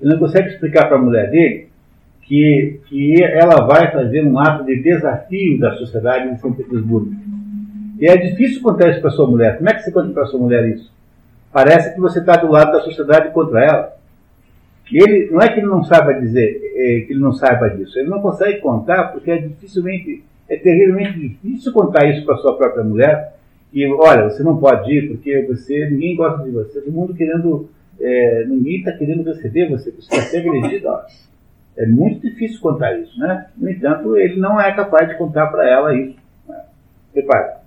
Ele não consegue explicar para a mulher dele que, que ela vai fazer um ato de desafio da sociedade de São Petersburgo. E é difícil contar isso para sua mulher. Como é que você conta para sua mulher isso? Parece que você está do lado da sociedade contra ela. Ele, não é que ele não saiba dizer, é, que ele não saiba disso. Ele não consegue contar porque é dificilmente, é terrivelmente difícil contar isso para sua própria mulher. E olha, você não pode ir porque você, ninguém gosta de você. Todo mundo querendo, é, ninguém está querendo receber você. Você está sendo agredido. É muito difícil contar isso, né? No entanto, ele não é capaz de contar para ela isso. Né? Repare.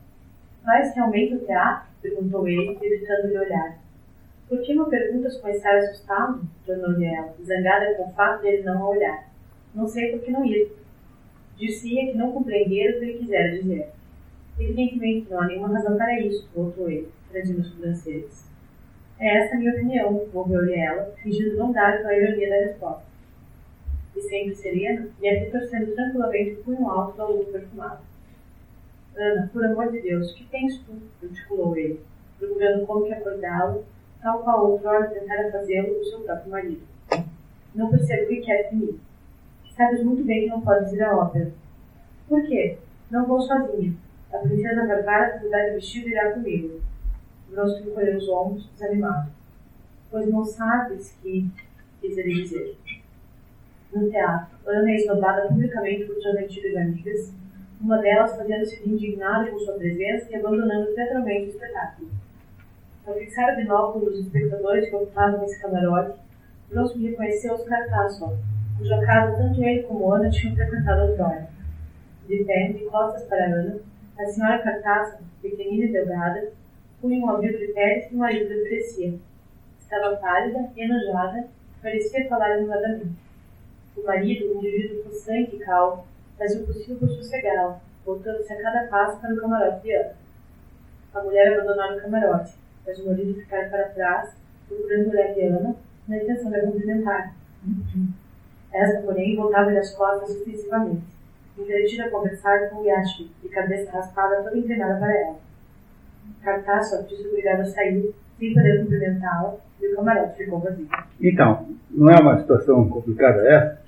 Vais realmente ao teatro? Perguntou ele, evitando-lhe olhar. Por que me perguntas com estar assustado? Tornou-lhe ela, zangada com o fato de ele não olhar. Não sei por que não ir. Dizia que não compreendera o que ele quisera dizer. Evidentemente não há nenhuma razão para isso, voltou ele, franzindo os sobrancelhas. É essa a minha opinião, volveu-lhe ela, fingindo não dar com a ironia da resposta. e sempre sereno, e a torcendo tranquilamente o punho alto da lua perfumada. Ana, por amor de Deus, que tens tu? articulou ele, procurando como que acordá-lo, tal qual outrora tentara fazê-lo o seu próprio marido. Não percebo o que queres de mim. Sabes muito bem que não podes ir à ópera. Por quê? Não vou sozinha. A princesa Barbara, que mudar de vestido, irá comigo. Bronze encolheu os ombros, desanimado. Pois não sabes que, quis ele dizer. No teatro, Ana é esnobada publicamente por suas antigas amigas, uma delas fazendo-se indignada com sua presença e abandonando teatralmente o espetáculo. Ao fixar o binóculo nos espectadores que ocupavam esse camarote, Bronze reconheceu Oscar Tassel, cuja casa tanto ele como Ana tinham frequentado outrora. De pé, de costas para Ana, a senhora Cartaça, pequenina e delgada, punha um abrigo de pele que o marido oferecia. Estava pálida, enojada, parecia falar animadamente. O marido, um indivíduo possante e calmo, fazia o possível por sossegá-la, voltando-se a cada passo para o camarote de Ana. A mulher abandonara o camarote, mas o marido ficara para trás, procurando olhar de Ana, na intenção de cumprimentar. Esta, porém, voltava-lhe as costas sucessivamente, entretida a conversar com o Yashvi, de cabeça raspada toda inclinada para ela. Cartaço disse obrigado a sair, sem poder cumprimentá-la, e o camarote ficou vazio. Então, não é uma situação complicada essa?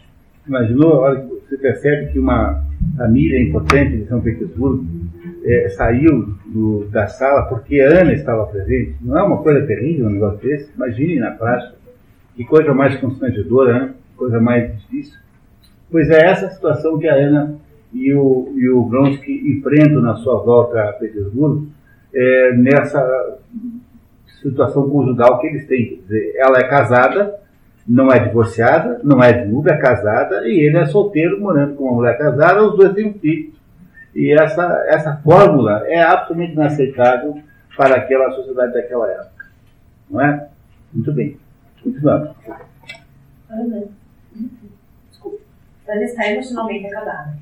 Imaginou a hora que você percebe que uma família importante de São Petersburgo é, saiu do, da sala porque Ana estava presente? Não é uma coisa terrível um negócio desse? Imagine na prática. Que coisa mais constrangedora, né? Coisa mais difícil. Pois é essa situação que a Ana e o, e o enfrentam na sua volta a Petersburgo, é, nessa situação conjugal que eles têm. Quer dizer, ela é casada, não é divorciada, não é viúva, é casada, e ele é solteiro, morando com uma mulher casada, os dois têm um filho. E essa, essa fórmula é absolutamente inaceitável para aquela sociedade daquela época. Não é? Muito bem. Continuamos. Ana. Ana está emocionalmente acabada.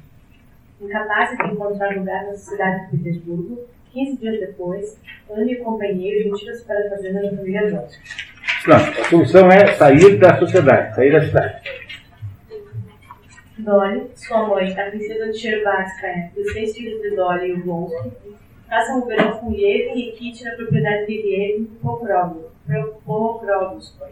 Incapaz de encontrar lugar na cidade de Petersburgo, 15 dias depois, Ana e o companheiro retiram-se para a fazenda da família Johnson. Não, a solução é sair da sociedade, sair da cidade. Dolly, sua mãe, a princesa de Sherbatskaya, e os seis filhos de Dolly e o Blonsky, passam o verão com Yevin e Kitty na propriedade de Yevin, Pokrovskoy.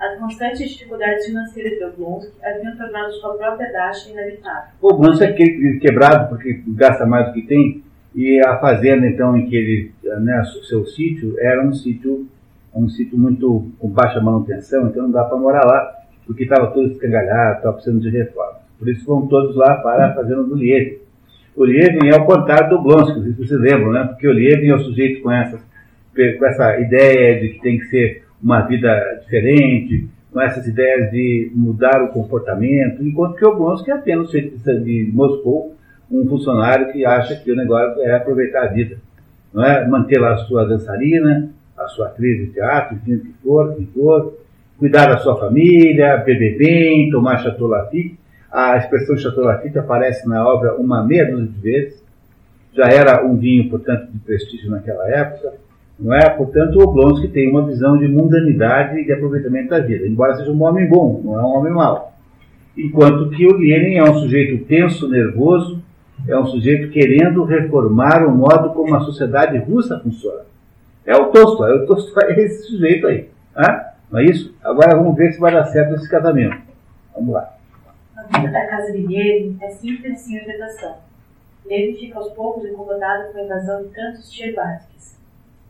As constantes dificuldades financeiras de Oblonsky haviam tornado sua própria dacha inabitável. Oblonsky é aquele quebrado porque gasta mais do que tem, e a fazenda então em que ele, né, seu sítio, era um sítio um sítio muito com baixa manutenção, então não dá para morar lá, porque estava todo escangalhado, estava precisando de reforma. Por isso foram todos lá para a fazenda do Lievin. O Lievin é o contrário do Oblonsky, se vocês lembram, né? porque o Lievin é o sujeito com essa, com essa ideia de que tem que ser uma vida diferente, com essas ideias de mudar o comportamento, enquanto que o Oblonsky é apenas de Moscou, um funcionário que acha que o negócio é aproveitar a vida, não é manter lá a sua dançarina, a sua atriz de teatro, enfim, o que for, que for, cuidar da sua família, beber bem, tomar Chateau Lafite. A expressão Chateau Lafite aparece na obra uma meia dúzia de vezes. Já era um vinho, portanto, de prestígio naquela época. Não é? Portanto, o Oblonsky tem uma visão de mundanidade e de aproveitamento da vida, embora seja um homem bom, não é um homem mau. Enquanto que o Lenin é um sujeito tenso, nervoso, é um sujeito querendo reformar o modo como a sociedade russa funciona. É o Tolstói, é o Tolstói é esse sujeito aí. Hein? Não é isso? Agora vamos ver se vai dar certo esse casamento. Vamos lá. A vida da casa de Levi é simples sem vegetação. Levi fica aos poucos incomodado com a invasão de tantos Tcherbatskis.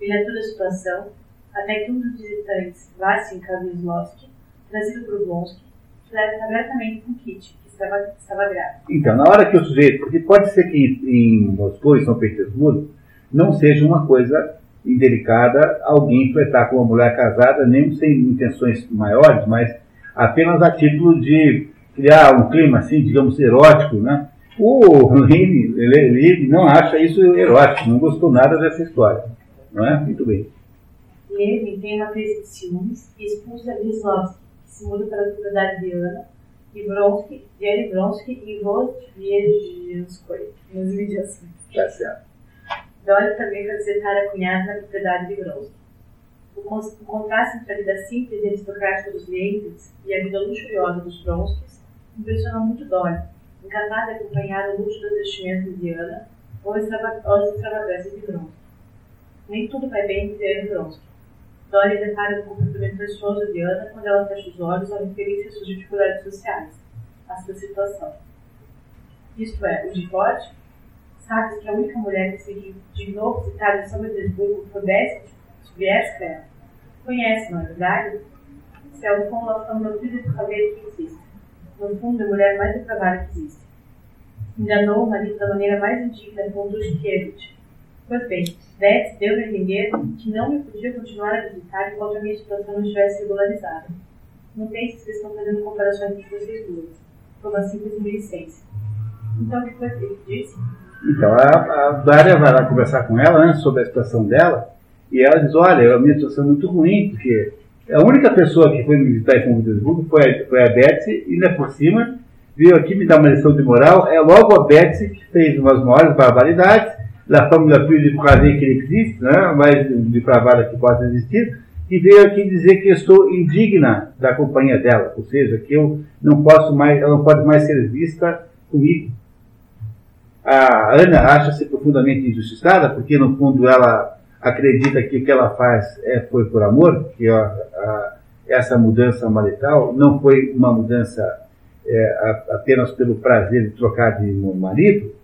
Vilha toda a situação, até que um dos visitantes, Vassin Kavizlovski, trazido por Blonsky, flerta abertamente com Kitty, que estava, estava grávida. Então, na hora que o sujeito, porque pode ser que em Moscou e São Petersburgo não seja uma coisa indelicada alguém flertar com uma mulher casada, nem sem intenções maiores, mas apenas a título de criar um clima assim, digamos, erótico, né? O ele não acha isso erótico, não gostou nada dessa história, não é? Muito bem. Lenin tem uma crise de ciúmes e expulsa Wisłowski, que se muda para a propriedade de Ana, e Bronsky, Jerry Bronsky e Rodviejinskoy, nos vídeos. Tá certo. Dolly também vai visitar a cunhada na propriedade de Bronsky. O, o contraste entre a vida simples e aristocrática dos Lenin e a vida luxuriosa dos Bronskys impressionou muito Dória, incapaz de acompanhar o luxo das vestimentas de Ana ou as extravagâncias de Bronze. Nem tudo vai bem entre Ana e Bronze. Dória detalha o comportamento precioso de Ana quando ela fecha os olhos ao referir-se às suas dificuldades sociais, à sua situação. Isto é, o de forte, sabe que a única mulher que se dignou visitar em São Petersburgo foi Svietskaya. Conhece, não é verdade? Se é o fundo, ela foi uma de caveira que existe. No fundo, a mulher mais depravada que existe. Enganou o marido da maneira mais indigna com Dushkevich. Pois bem, Beth deu a entender que não me podia continuar a visitar enquanto a minha situação não estivesse regularizada. Não pense se estão fazendo comparações entre vocês duas. Foi uma simples maledicência. Então, o que foi que ele disse? Então, a, a Dária vai lá conversar com ela né, sobre a situação dela, e ela diz, olha, a minha situação é muito ruim, porque a única pessoa que foi me visitar em São Petersburgo foi a, foi a Betsy, e ainda por cima, veio aqui me dar uma lição de moral, é logo a Betsy que fez umas maiores barbaridades, la femme la plus dépravée que existe, né, mais depravada que possa existir, e veio aqui dizer que eu sou indigna da companhia dela, ou seja, que eu não posso mais, ela não pode mais ser vista comigo. A Ana acha-se profundamente injustiçada, porque no fundo ela acredita que o que ela faz é, foi por amor, que a, a, essa mudança marital não foi uma mudança é, a, apenas pelo prazer de trocar de marido,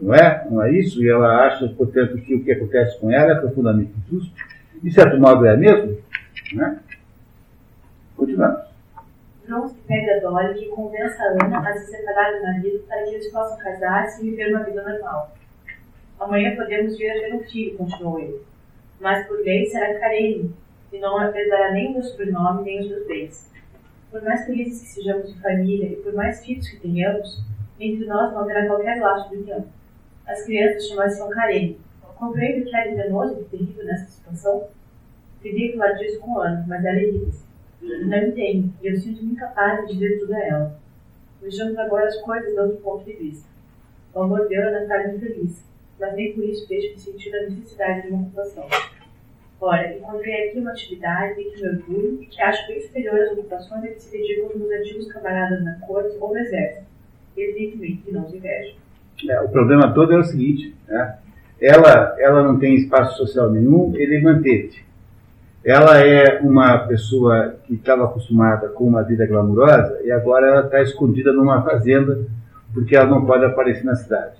não é? Não é isso? E ela acha, portanto, que o que acontece com ela é profundamente injusto. De certo modo é mesmo, né? Continuamos. Bronze pega Dolly e convence a Ana a se separar do marido para que eles possam casar-se e viver uma vida normal. Amanhã podemos vir a ter um filho, continuou ele. Mas por lei será Karine, e não apesará nem o meu sobrenome nem os meus bens. Por mais felizes que sejamos de família e por mais filhos que tenhamos, entre nós não haverá qualquer laço de união. As crianças chamam-se Karine. Compreendo que é venenoso e terrível nessa situação? Pedi falar disso com Ana, mas ela irrita-se. Não entendo, e eu sinto-me incapaz de dizer tudo a ela. Vejamos agora as coisas de outro ponto de vista. O amor dela não está infeliz, mas nem por isso deixo de sentir a necessidade de uma ocupação. Ora, encontrei aqui uma atividade que me orgulho e que acho bem superior às ocupações a que se dedicam os meus antigos camaradas na corte ou no exército. Evidentemente que não os invejo. É, o problema todo é o seguinte, né? ela, ela não tem espaço social nenhum, ele manteve. Ela é uma pessoa que estava acostumada com uma vida glamurosa e agora ela está escondida numa fazenda porque ela não pode aparecer na cidade.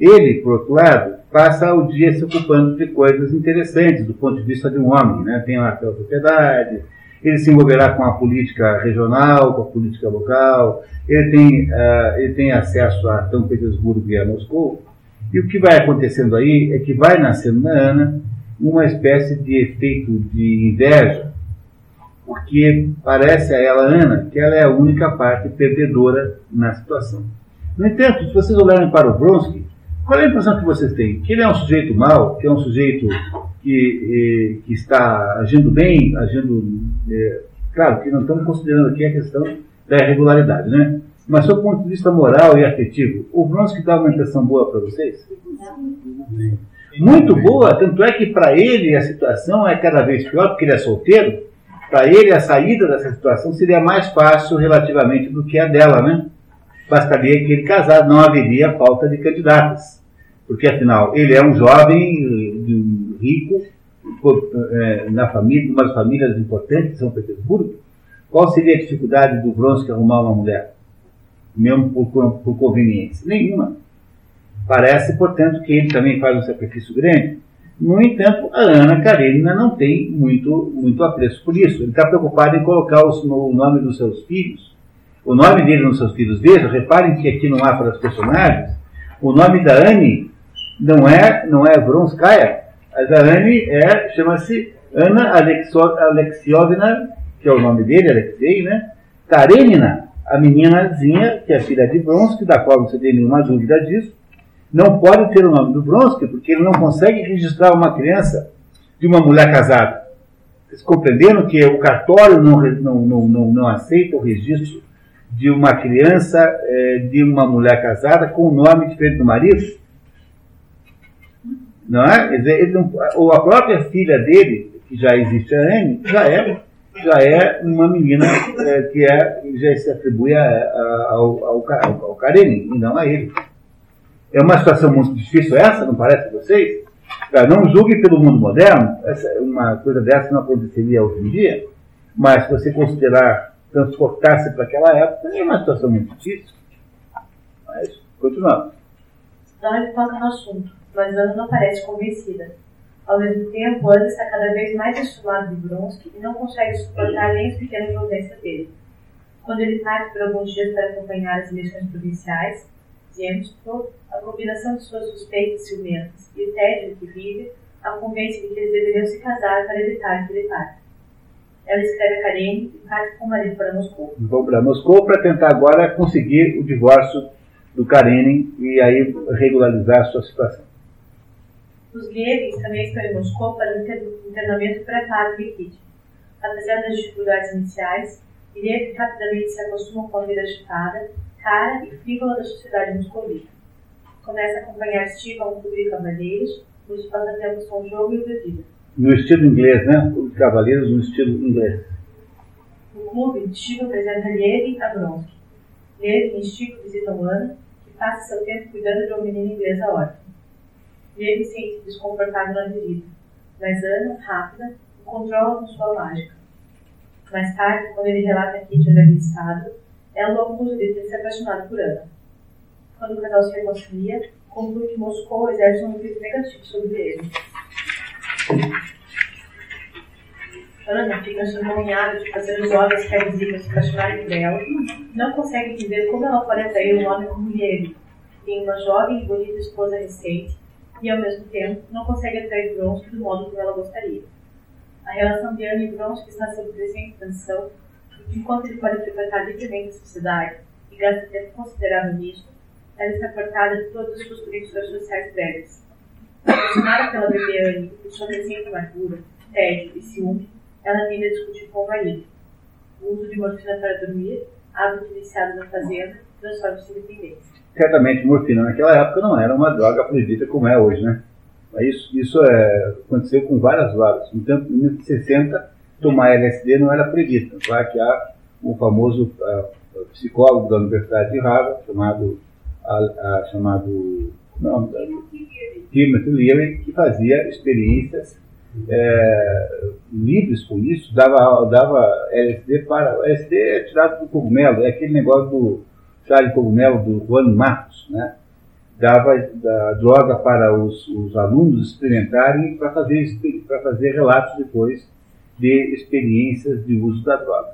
Ele, por outro lado, passa o dia se ocupando de coisas interessantes do ponto de vista de um homem. Né? Tem uma propriedade, ele se envolverá com a política regional, com a política local, ele tem, uh, ele tem acesso a São Petersburgo e a Moscou. E o que vai acontecendo aí é que vai nascendo na Ana uma espécie de efeito de inveja, porque parece a ela, Ana, que ela é a única parte perdedora na situação. No entanto, se vocês olharem para o Vronsky, qual é a impressão que vocês têm? Que ele é um sujeito mau, que é um sujeito que, eh, que está agindo bem, agindo. Eh, claro que não estamos considerando aqui a questão da irregularidade, né? Mas, do ponto de vista moral e afetivo, o Vronsky dá uma impressão boa para vocês? Muito boa, tanto é que para ele a situação é cada vez pior, porque ele é solteiro. Para ele a saída dessa situação seria mais fácil relativamente do que a dela, né? Bastaria que ele casasse, não haveria falta de candidatas. Porque afinal, ele é um jovem rico, é, na família, uma famílias importantes de São Petersburgo. Qual seria a dificuldade do Vronsky arrumar uma mulher? Mesmo por, por conveniência? Nenhuma. Parece, portanto, que ele também faz um sacrifício grande. No entanto, a Ana Karenina não tem muito, muito apreço por isso. Ele está preocupado em colocar os, o nome dos seus filhos, o nome dele nos seus filhos. Veja, reparem que aqui no mapa das personagens, o nome da Anne não é, não é Vronskaya. A Anne é, chama-se Ana Alexiovna, que é o nome dele, Alexei, né? Karenina, a meninazinha, que é filha de Vronsky, da qual se tem nenhuma dúvida disso, não pode ter o nome do Vronsky, porque ele não consegue registrar uma criança de uma mulher casada. Vocês compreenderam que o cartório não, não, não, não, não aceita o registro de uma criança é, de uma mulher casada com um nome diferente do marido? Não é? Dizer, não, ou a própria filha dele, que já existe a Anne, já é, já é uma menina é, que é, já se atribui a, a, ao, ao, ao Karenin, e não a ele. É uma situação muito difícil essa, não parece a vocês? Não julgue pelo mundo moderno, essa, uma coisa dessa não aconteceria hoje em dia, mas se você considerar transportar-se para aquela época, é uma situação muito difícil. Mas, continuamos. Dolly toca no assunto, mas Ana não parece convencida. Ao mesmo tempo, Ana está cada vez mais acostumado de Bronsky e não consegue suportar nem as pequenas ausências dele. Quando ele parte por alguns dias para acompanhar as eleições provinciais, James, a combinação de suas suspeitas ciumentas e o tédio que vive, a convence de que eles deveriam se casar para evitar que ele parte. Ela escreve a Karen e parte com o marido para Moscou. Vão para Moscou para tentar agora conseguir o divórcio do Karenin e aí regularizar a sua situação. Os Lievins também estão em Moscou para o internamento preparado de Kitty. Apesar das dificuldades iniciais, Liev rapidamente se acostuma com a vida agitada, cara e frívola da sociedade moscovita. Começa a acompanhar Steve a um clube de cavaleiros, os passatempos são jogo e bebida. No estilo inglês, né? Clube de cavaleiros no estilo inglês. No clube, Steve apresenta Liev a Bronsky. Liev e Steve visitam Ana, que passa seu tempo cuidando de uma menina inglesa órfã. Liev sente desconfortável na visita, mas Ana, rápida, o controla com sua mágica. Mais tarde, quando ele relata a Kitty onde estado, ela o acusa de ter se apaixonado por Ana. Quando o casal se reconcilia, conclui que Moscou exerce um efeito negativo sobre ele. Ana fica envergonhada de fazer os homens que a visitam se apaixonarem por ela, não consegue entender como ela pode atrair um homem como ele, tem uma jovem e bonita esposa recente, e ao mesmo tempo não consegue atrair Bronsky do modo como ela gostaria. A relação de Ana e Bronsky está sob crescente tensão, enquanto ele pode frequentar livremente a sociedade e gasta tempo considerável nisso, ela está cortada de todas as suas conexões sociais prévias. Apaixonada pela bebê Anne por sua crescente amargura, tédio e ciúme, ela tende a discutir com o marido. O uso de morfina para dormir, hábito iniciado na fazenda, transforma-se em dependência certamente morfina naquela época não era uma droga proibida como é hoje, né? Isso, isso é, aconteceu com várias drogas. No tempo, em 1960, tomar LSD não era proibido. Claro que há um famoso uh, psicólogo da Universidade de Harvard, chamado, uh, uh, chamado não, Timothy Leary, que fazia experiências é, livres com isso, dava, dava LSD para. LSD é tirado do cogumelo, é aquele negócio do chá de cogumelo do Juan Marcos, né? dava da droga para os, os alunos experimentarem para fazer, para fazer relatos depois de experiências de uso da droga.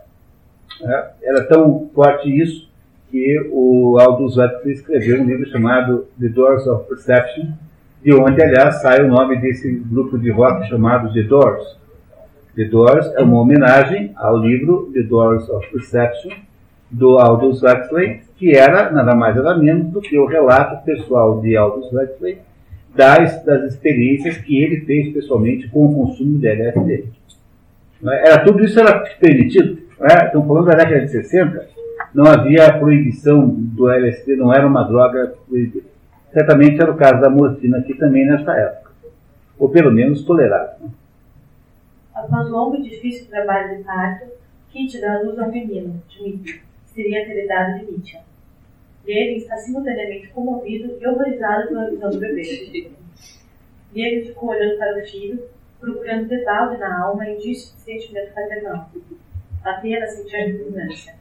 É, era tão forte isso que o Aldous Huxley escreveu um livro chamado The Doors of Perception, de onde, aliás, sai o nome desse grupo de rock chamado The Doors. The Doors é uma homenagem ao livro The Doors of Perception, do Aldous Huxley, que era nada mais nada menos do que o relato pessoal de Aldous Huxley das, das experiências que ele fez pessoalmente com o consumo de LSD. É? Era, tudo isso era permitido. É? Estamos falando da década de 60, não havia proibição do LSD, não era uma droga proibida. Certamente era o caso da morfina aqui também nessa época, ou pelo menos tolerado. Né? Após longo e difícil trabalho de parto, Kit dá luz ao menino, Dmitry seria apelidado de Mitchell. Ele está simultaneamente comovido e horrorizado pela visão do bebê. Ele ficou olhando para o filho, procurando debalde na alma indício de sentimento paternal. Apenas sentia repugnância.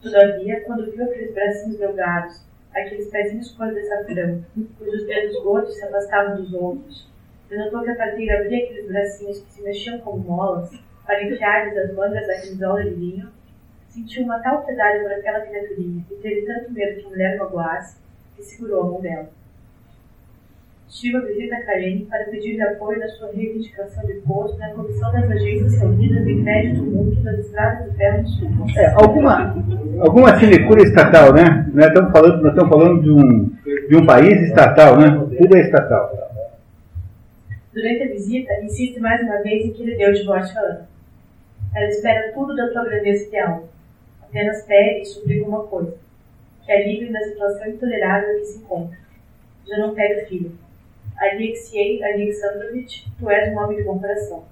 Todavia, quando viu aqueles bracinhos delgados, aqueles pezinhos cor de safrão, cujos dedos gordos se afastavam dos outros, e notou que a parteira abria aqueles bracinhos que se mexiam como molas para enfiar-lhes as mangas da camisola de linho Sentiu uma tal piedade por aquela criaturinha e teve tanto medo que a mulher magoasse que segurou a mão dela. Shiva visita Karen para pedir-lhe apoio na sua reivindicação de posto na comissão das agências reunidas de crédito mútuo das estradas do ferro do sul. É, alguma, alguma sinecura estatal, né? Nós estamos falando, nós estamos falando de, um, de um país estatal, né? Tudo é estatal. Durante a visita, insiste mais uma vez em que ele deu o divórcio a Ana. Ela espera tudo da tua grandeza ideal, apenas pede e suplica uma coisa, que livre da situação intolerável que se encontra. Já não pede filho. Alexei Alexandrovich, tu és um homem de bom coração.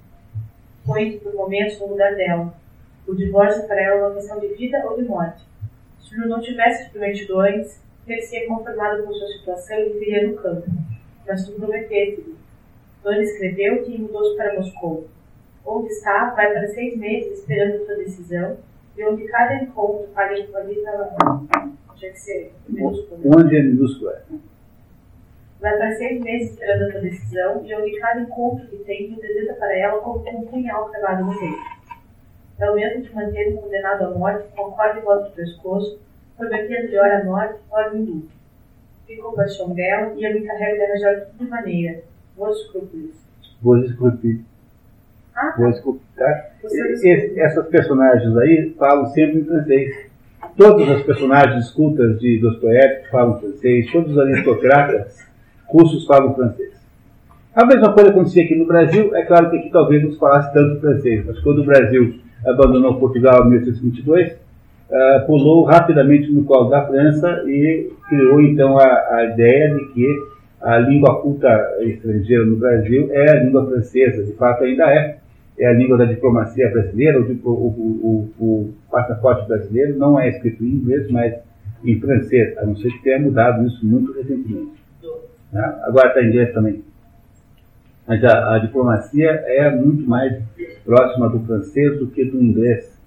põe por momentos no lugar dela. O divórcio para ela é uma questão de vida ou de morte. Se Ju não tivesse se prometido antes, teria conformado com sua situação e viveria no campo. Mas tu prometeste-lhe. Dona escreveu que mudou-se para Moscou. Onde está, vai para seis meses esperando sua decisão, e onde cada encontro paga em para tinha que ser minúsculo. Onde é minúsculo? É. Vai para seis meses esperando a decisão, e onde cada encontro que tem representa para ela como um punhal cravado no peito. É o mesmo que manter um condenado à morte com corda em volta do pescoço, prometendo-lhe ora a morte, ora o indulto. Ficou paixão dela e eu me encarrego de arranjar de maneira. Vou escrúpulos. Vou escrúpulos. Ah, Vou tá? Essas personagens aí falam sempre em francês. Todas as personagens cultas de Dostoiévski falam francês, todos os aristocratas russos falam francês. A mesma coisa acontecia aqui no Brasil, é claro que aqui talvez não se falasse tanto francês, mas quando o Brasil abandonou Portugal em 1822, uh, pulou rapidamente no colo da França e criou então a, a, ideia de que a língua culta estrangeira no Brasil é a língua francesa, de fato ainda é, é a língua da diplomacia brasileira, o, o, o, o passaporte brasileiro não é escrito em inglês, mas em francês, a não ser que tenha mudado isso muito recentemente. Né? Agora está em inglês também. Mas a, a, diplomacia é muito mais próxima do francês do que do inglês.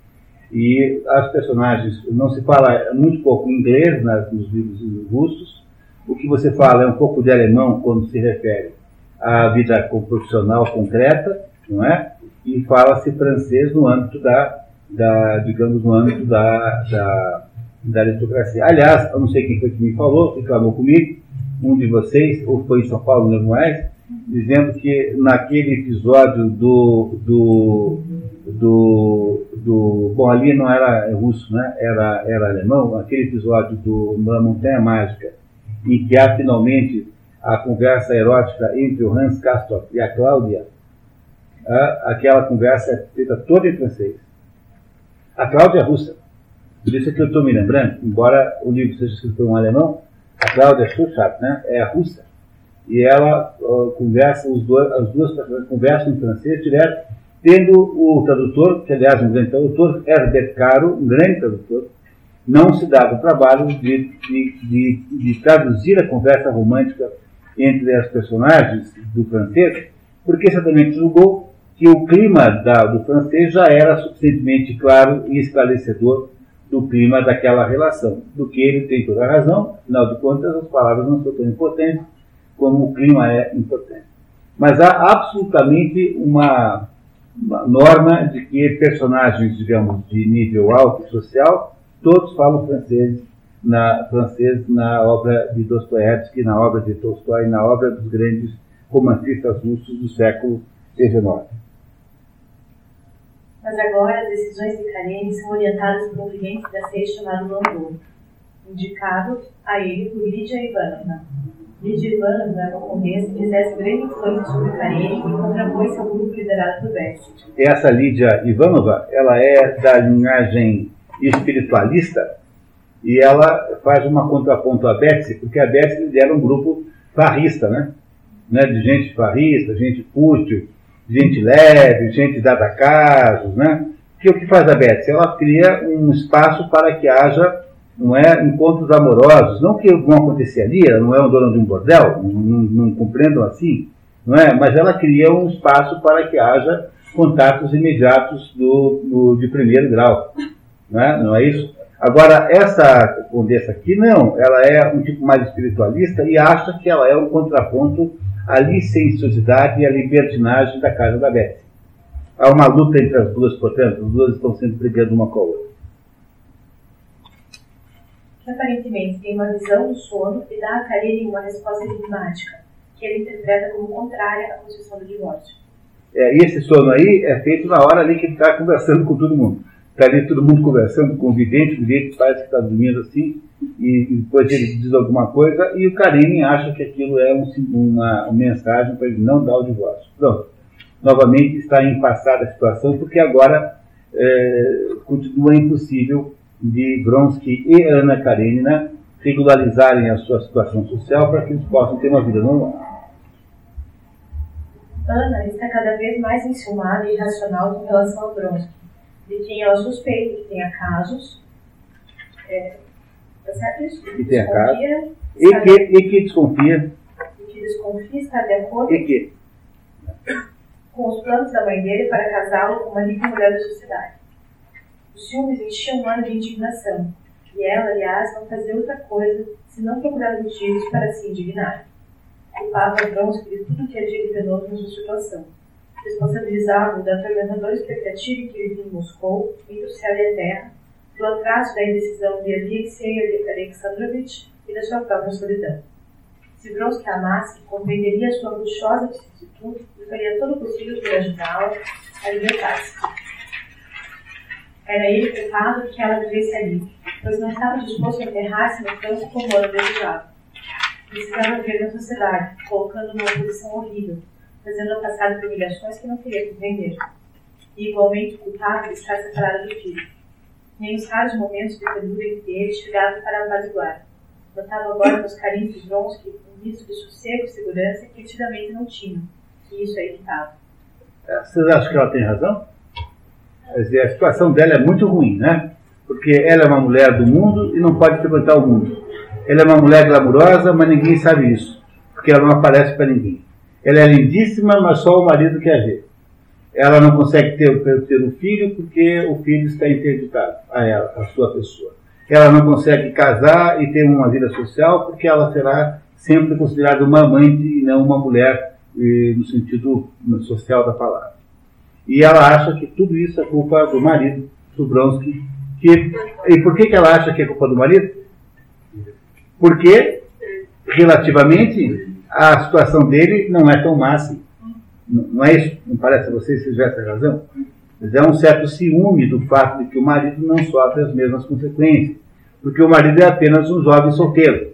E as personagens, não se fala muito pouco inglês nas, nos livros russos, o que você fala é um pouco de alemão quando se refere à vida profissional concreta, não é? E fala-se francês no âmbito da, da digamos, no âmbito da, da, da aristocracia. Aliás, eu não sei quem foi que me falou, reclamou comigo, um de vocês, ou foi em São Paulo, não mais, dizendo que naquele episódio do, do, do, do bom ali não era russo, né? era, era alemão, aquele episódio do, da Montanha Mágica, em que há finalmente a conversa erótica entre o Hans Castorp e a Cláudia, aquela conversa é feita toda em francês. A Cláudia é russa. Por isso é que eu estou me lembrando, embora o livro seja escrito por um alemão, a Cláudia Schuchat né, é russa e ela uh, conversa, os dois, as duas conversam em francês direto, tendo o tradutor, que aliás é um grande tradutor, Herbert Caro, um grande tradutor, não se dava o trabalho de, de, de, de, traduzir a conversa romântica entre as personagens do francês, porque certamente julgou que o clima da, do francês já era suficientemente claro e esclarecedor do clima daquela relação, do que ele tem toda a razão, afinal de contas as palavras não são tão importantes, como o clima é importante. Mas há absolutamente uma, uma norma de que personagens, digamos, de nível alto social, todos falam francês na, francês na obra de Dostoiévski, na obra de Tolstói, na obra dos grandes romancistas russos do século XIX. Mas agora as decisões de Karenin são orientadas por um cliente da SEI chamado Landon, indicado a ele por Lídia Ivanovna, Lídia Ivanov, né, uma condessa, que exerce grande influência sobre Karenin e contrapõe-se ao grupo liderado por Bessel. Essa Lídia Ivanova, ela é da linhagem espiritualista e ela faz uma contraponto à Betsy, porque a Betsy lidera um grupo farrista, né? né? De gente farrista, gente fútil, gente leve, gente dada casos, né? Que o que faz a Betsy? Ela cria um espaço para que haja não é encontros amorosos, não que vão acontecer ali, ela não é uma dona de um bordel, não, não, não compreendam assim, não é? Mas ela cria um espaço para que haja contatos imediatos do, do de primeiro grau, não é? Não é isso? Agora, essa condessa aqui, não, ela é um tipo mais espiritualista e acha que ela é um contraponto à licenciosidade e à libertinagem da casa da Beth. Há uma luta entre as duas, portanto, as duas estão sempre brigando uma com a outra aparentemente tem uma visão do sono e dá a Karenin uma resposta enigmática, que ele interpreta como contrária à concessão do divórcio. É, e esse sono aí é feito na hora ali que ele está conversando com todo mundo. Está ali todo mundo conversando com o vidente, o vidente parece que está dormindo assim, e, depois ele diz alguma coisa, e o Karenin acha que aquilo é um, uma, uma mensagem para ele não dar o divórcio. Pronto. Novamente está empassada a situação, porque agora é, continua impossível de Bronsky e Ana Karenina regularizarem a sua situação social para que eles possam ter uma vida normal. Ana está cada vez mais enciumada e irracional com relação a Bronsky, de quem ela suspeita que tenha casos. É, casos. E que, e que desconfia. E que desconfia está de acordo. E que? Com os planos da mãe dele para casá-lo com uma rica mulher da sociedade. Os ciúmes enchiam Ana de indignação, e ela, aliás, não fazia outra coisa senão procurar motivos para se indignar culpava Bronsky de tudo que havia de penoso na sua situação. Responsabilizava-o da atormentadora expectativa que vivia em Moscou, entre o céu e a terra, do atraso da indecisão de Alexei Alexandrovich e da sua própria solidão. Se Bronsky amasse, compreenderia sua luxuosa vicissitude e faria todo o possível para ajudá-la a libertar-se. Era ele culpado que ela vivesse ali, pois não estava disposto a enterrar-se no campo como ela desejava precisava viver na sociedade, colocando numa posição horrível, fazendo-a passar por humilhações que não queria compreender. E igualmente culpado de estar separado do filho. Nem os raros momentos de ternura entre eles chegavam para apaziguar. Notava agora nos carinhos de Vronsky um misto de sossego e segurança que antigamente não tinha. E isso a irritava. Vocês acham que ela tem razão? A situação dela é muito ruim, né? Porque ela é uma mulher do mundo e não pode frequentar o mundo. Ela é uma mulher glamurosa, mas ninguém sabe isso, porque ela não aparece para ninguém. Ela é lindíssima, mas só o marido quer ver. Ela não consegue ter, ter um filho porque o filho está interditado a ela, a sua pessoa. Ela não consegue casar e ter uma vida social porque ela será sempre considerada uma amante e não uma mulher no sentido social da palavra. E ela acha que tudo isso é culpa do marido, do Bronsky. Que, e por que, que ela acha que é culpa do marido? Porque, relativamente, a situação dele não é tão má assim. Não é isso? Não parece a vocês se tivesse razão? Mas é um certo ciúme do fato de que o marido não sofre as mesmas consequências. Porque o marido é apenas um jovem solteiro.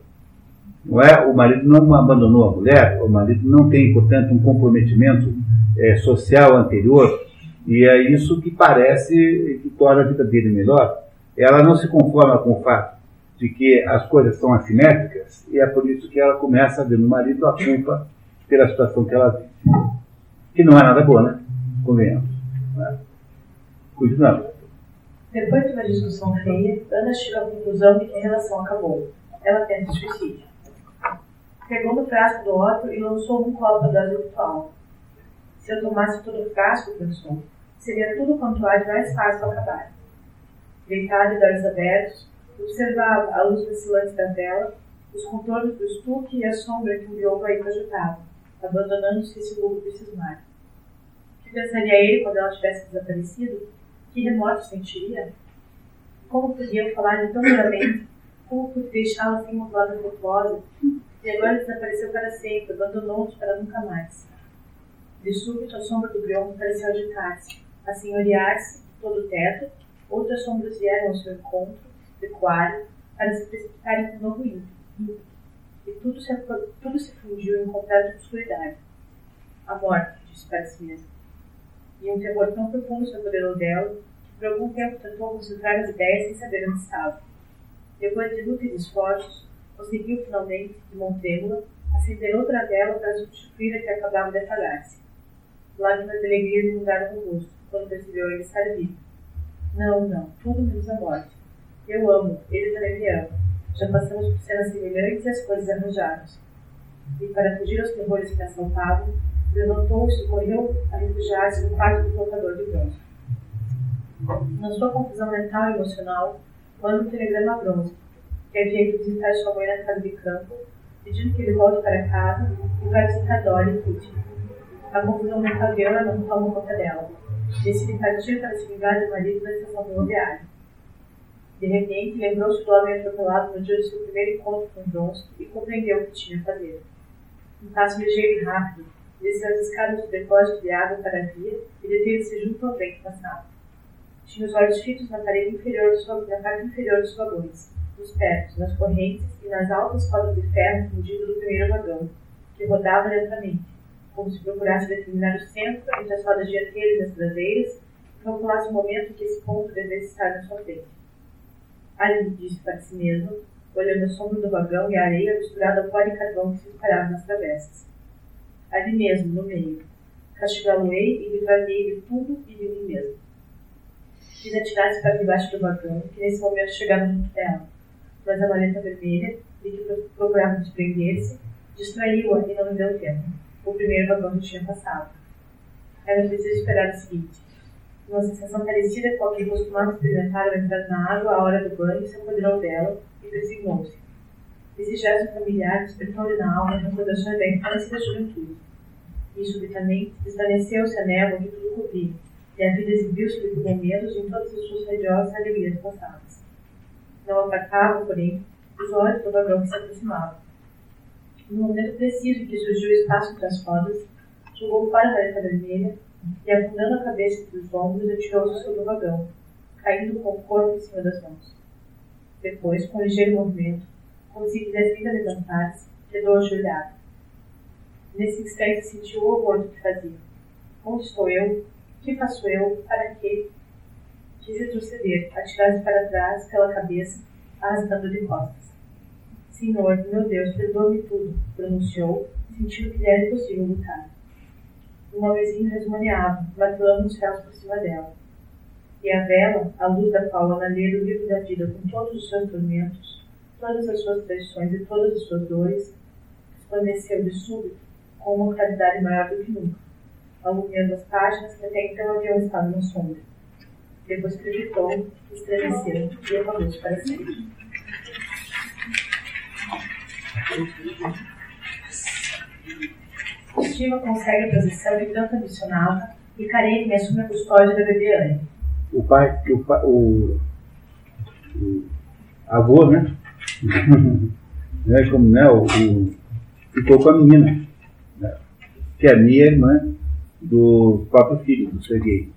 Não é? O marido não abandonou a mulher, o marido não tem, portanto, um comprometimento é, social anterior, e é isso que parece que torna a vida dele melhor. Ela não se conforma com o fato de que as coisas são assimétricas e é por isso que ela começa a ver no marido a culpa pela situação que ela vive. Que não é nada boa, né? Convenhamos. Né? Continuamos. Depois de uma discussão feia, Ana chega à conclusão de que a relação acabou. Ela tenta suicídio. Pegou no frasco do Otto e lançou um copo da virtual. Se eu tomasse todo o frasco, pensou, seria tudo quanto há de mais fácil acabar. Deitado de olhos abertos, Observava, à luz vacilante da vela, os contornos do estuque e a sombra que o viovo ainda agitava, abandonando-se esse cismar. O que pensaria ele quando ela tivesse desaparecido? Que remoto sentiria? Como podia falar de tão duramente? Como podia deixá-la assim modulada afetuosa? E agora desapareceu para sempre, abandonou-nos para nunca mais. De súbito, a sombra do Brion pareceu agitar-se, assenhorear-se, todo o teto, outras sombras vieram ao seu encontro, pecuário para se precipitarem no novo índio. E tudo se, tudo se fundiu em completa obscuridade. A morte, disse para si mesmo. E um terror tão profundo se apoderou dela que por algum tempo tentou concentrar as ideias sem saber onde estava. Depois de luta e esforços, conseguiu finalmente, de mão trêmula, acender outra vela para substituir a que acabava de apagar-se. Lágrimas de alegria inundaram o rosto, quando percebeu ele estar vivo. Não, não, tudo menos a morte. Eu amo, ele também me ama. Já passamos por cenas semelhantes e as coisas arranjaram-se. E para fugir aos terrores que assaltavam, levantou-se e correu a refugiar-se no quarto do colocador de bronze. Na sua confusão mental e emocional, manda um telegrama a bronze, que havia ido visitar sua mãe na casa de campo, pedindo que ele volte para casa e vá visitar Dolly e Kitty. A confusão mental de Ana não toma conta dela. Decide partir para se vingar do marido na estação ferroviária. De repente, lembrou-se do homem atropelado no dia do seu primeiro encontro com Johnson e compreendeu o que tinha a fazer. Um passo ligeiro e rápido, desceu as escadas do depósito de água para a via e deteve-se junto ao trem que passava. Tinha os olhos fitos na parede inferior dos, na parte inferior dos vagões, nos tetos, nas correntes e nas altas rodas de ferro fundido do primeiro vagão, que rodava lentamente, como se procurasse determinar o centro entre as rodas dianteiras e as traseiras e calculasse o momento em que esse ponto devesse estar na sua frente. Ali disse para si mesmo, olhando a sombra do vagão e a areia misturada ao pó de carvão que se espalhava nas travessas. Ali mesmo, no meio. Castigá-lo-ei e livrar-lhe de tudo e de mim mesmo. Fiz atirar-se para debaixo do vagão, que nesse momento chegava junto dela. Mas a maleta vermelha, de que procurava desprender-se, distraiu-a e não lhe deu tempo. O primeiro vagão já tinha passado. Ela preciso esperar o seguinte. Uma sensação parecida com a que costumava experimentar ao entrar na água à hora do banho se apoderou dela e persignou-se. Esse gesto familiar despertou-lhe na alma recordações da infância e da juventude. E, subitamente, desvaneceu-se a névoa que tudo cobria, e a vida exibiu-se com medos em todas as suas radiosas alegrias passadas. Não apartava, porém, os olhos do vagão que se aproximava. No momento preciso em que surgiu o espaço entre as rodas, jogou para a vareta vermelha e, afundando a cabeça entre os ombros, atirou-se sobre o vagão, caindo com o corpo em cima das mãos. Depois, com um ligeiro movimento, como se quisesse levantar-se, quedou ajoelhado. Nesse instante sentiu o horror do que fazia. Onde estou eu? Que faço eu? Para quê? Quis retroceder, atirar-se para trás pela cabeça, arrastando de costas. Senhor, meu Deus, perdoa-me tudo, pronunciou, sentindo que lhe era impossível lutar. Um homenzinho resmoneava, martelando os céus por cima dela. E a vela, a luz da qual ela ler o livro da vida com todos os seus tormentos, todas as suas traições e todas as suas dores, resplandeceu de súbito com uma claridade maior do que nunca, alumiando as páginas que até então haviam estado na sombra. Depois acreditou, estremeceu e apagou-se para sempre. Estima consegue a posição que tanto ambicionava e Karine assume a custódia da bebê Anne. O pai, o, pai, o, o avô, né? [laughs] né, como né, o, o, ficou com a menina, né, que é a minha irmã do próprio filho, do Serguei.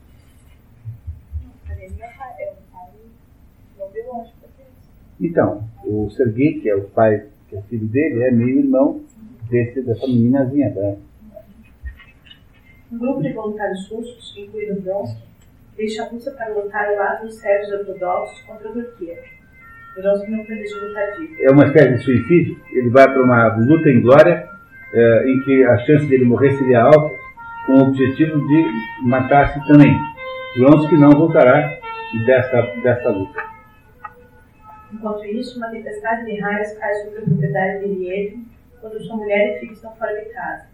Então, o Serguei, que é o pai, que é filho dele, é meio irmão desse, dessa meninazinha. Né? Um grupo de voluntários russos, incluindo Bronsky, deixa a Rússia para lutar ao lado dos sérvios ortodoxos contra a Turquia é uma espécie de suicídio. Ele vai para uma luta em glória, é, em que a chance dele morrer seria alta, com o objetivo de matar-se também. que não voltará dessa, dessa luta. Enquanto isso, uma tempestade de raios cai sobre a propriedade de Liev quando sua mulher e filhos estão fora de casa,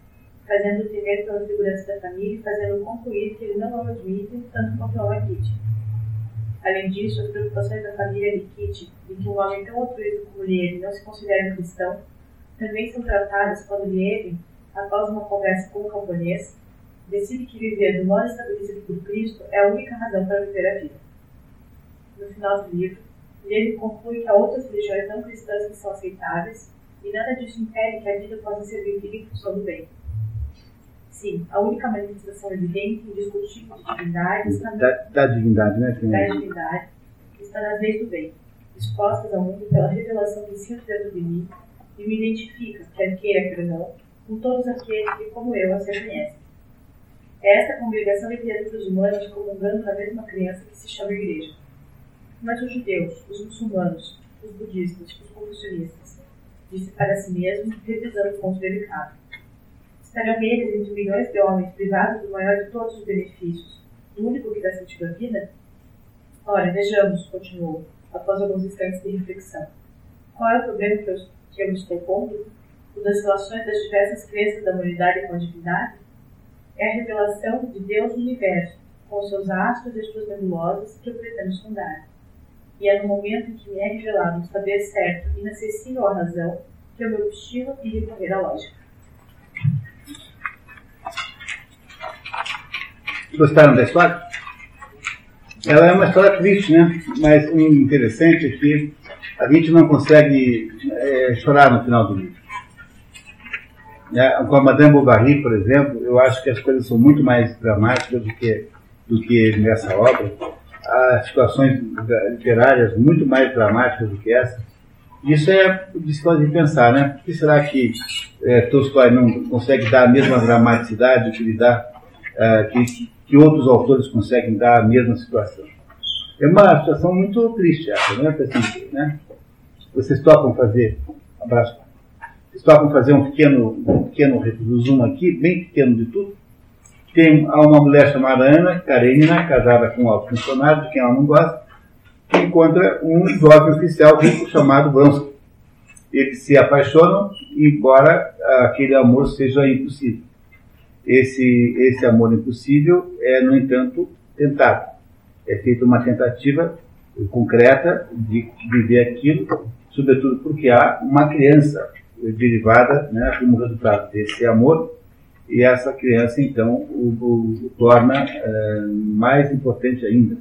fazendo temer pela segurança da família e fazendo concluir que ele não o admite tanto quanto o Kitty. Além disso, as preocupações da família de Kitty de que um homem tão altruísta como Lieve não se considera cristão também são tratadas quando Lieve, após uma conversa com o camponês, decide que viver do modo estabelecido por Cristo é a única razão para viver a vida. No final do livro, Lieve conclui que há outras religiões não cristãs que são aceitáveis e nada disso impede que a vida possa ser vivida em função do bem. Sim, a única manifestação evidente e indiscutível de divindade está da, da divindade, né? Da divindade está nas leis do bem, expostas ao mundo pela revelação sinto dentro de mim e me identifica, quer queira, quer não, com todos aqueles que, como eu, a se conhecem. É esta congregação de criaturas humanas comungando na mesma criança que se chama igreja. Mas os judeus, os muçulmanos, os budistas, os confucionistas, disse para si mesmo, revisando o ponto delicado Estarão eles entre milhões de homens privados do maior de todos os benefícios, do único que dá sentido à vida? Ora, vejamos, continuou, após alguns instantes de reflexão. Qual é o problema que eu, que eu estou pondo? O das relações das diversas crenças da humanidade com a divindade? É a revelação de Deus no universo, com seus astros e suas nebulosas, que eu pretendo sondar. E é no momento em que me é revelado um saber certo inacessível à razão que eu me obstino e recorrer à lógica. Gostaram da história? Ela é uma história triste, né? Mas o interessante é que a gente não consegue é, chorar no final do livro. É, com a Madame Bovary, por exemplo, eu acho que as coisas são muito mais dramáticas do que, do que nessa obra. Há situações literárias muito mais dramáticas do que essa. Isso é de pensar, né? Por que será que é, Tolstói não consegue dar a mesma dramaticidade que lhe dá, é, que, que outros autores conseguem dar a mesma situação. É uma situação muito triste essa, né? Assim, né? Vocês topam fazer, um abraço, vocês topam fazer um pequeno, um pequeno resumo aqui, bem pequeno de tudo? tem uma mulher chamada Ana Karenina, casada com um alto funcionário, de quem ela não gosta, que encontra um jovem oficial rico chamado Bronsky. Eles se apaixonam, embora aquele amor seja impossível. Esse, esse amor impossível é, no entanto, tentado. É feita uma tentativa concreta de viver aquilo, sobretudo porque há uma criança derivada né, como resultado desse amor, e essa criança, então, o, o, o torna é, mais importante ainda.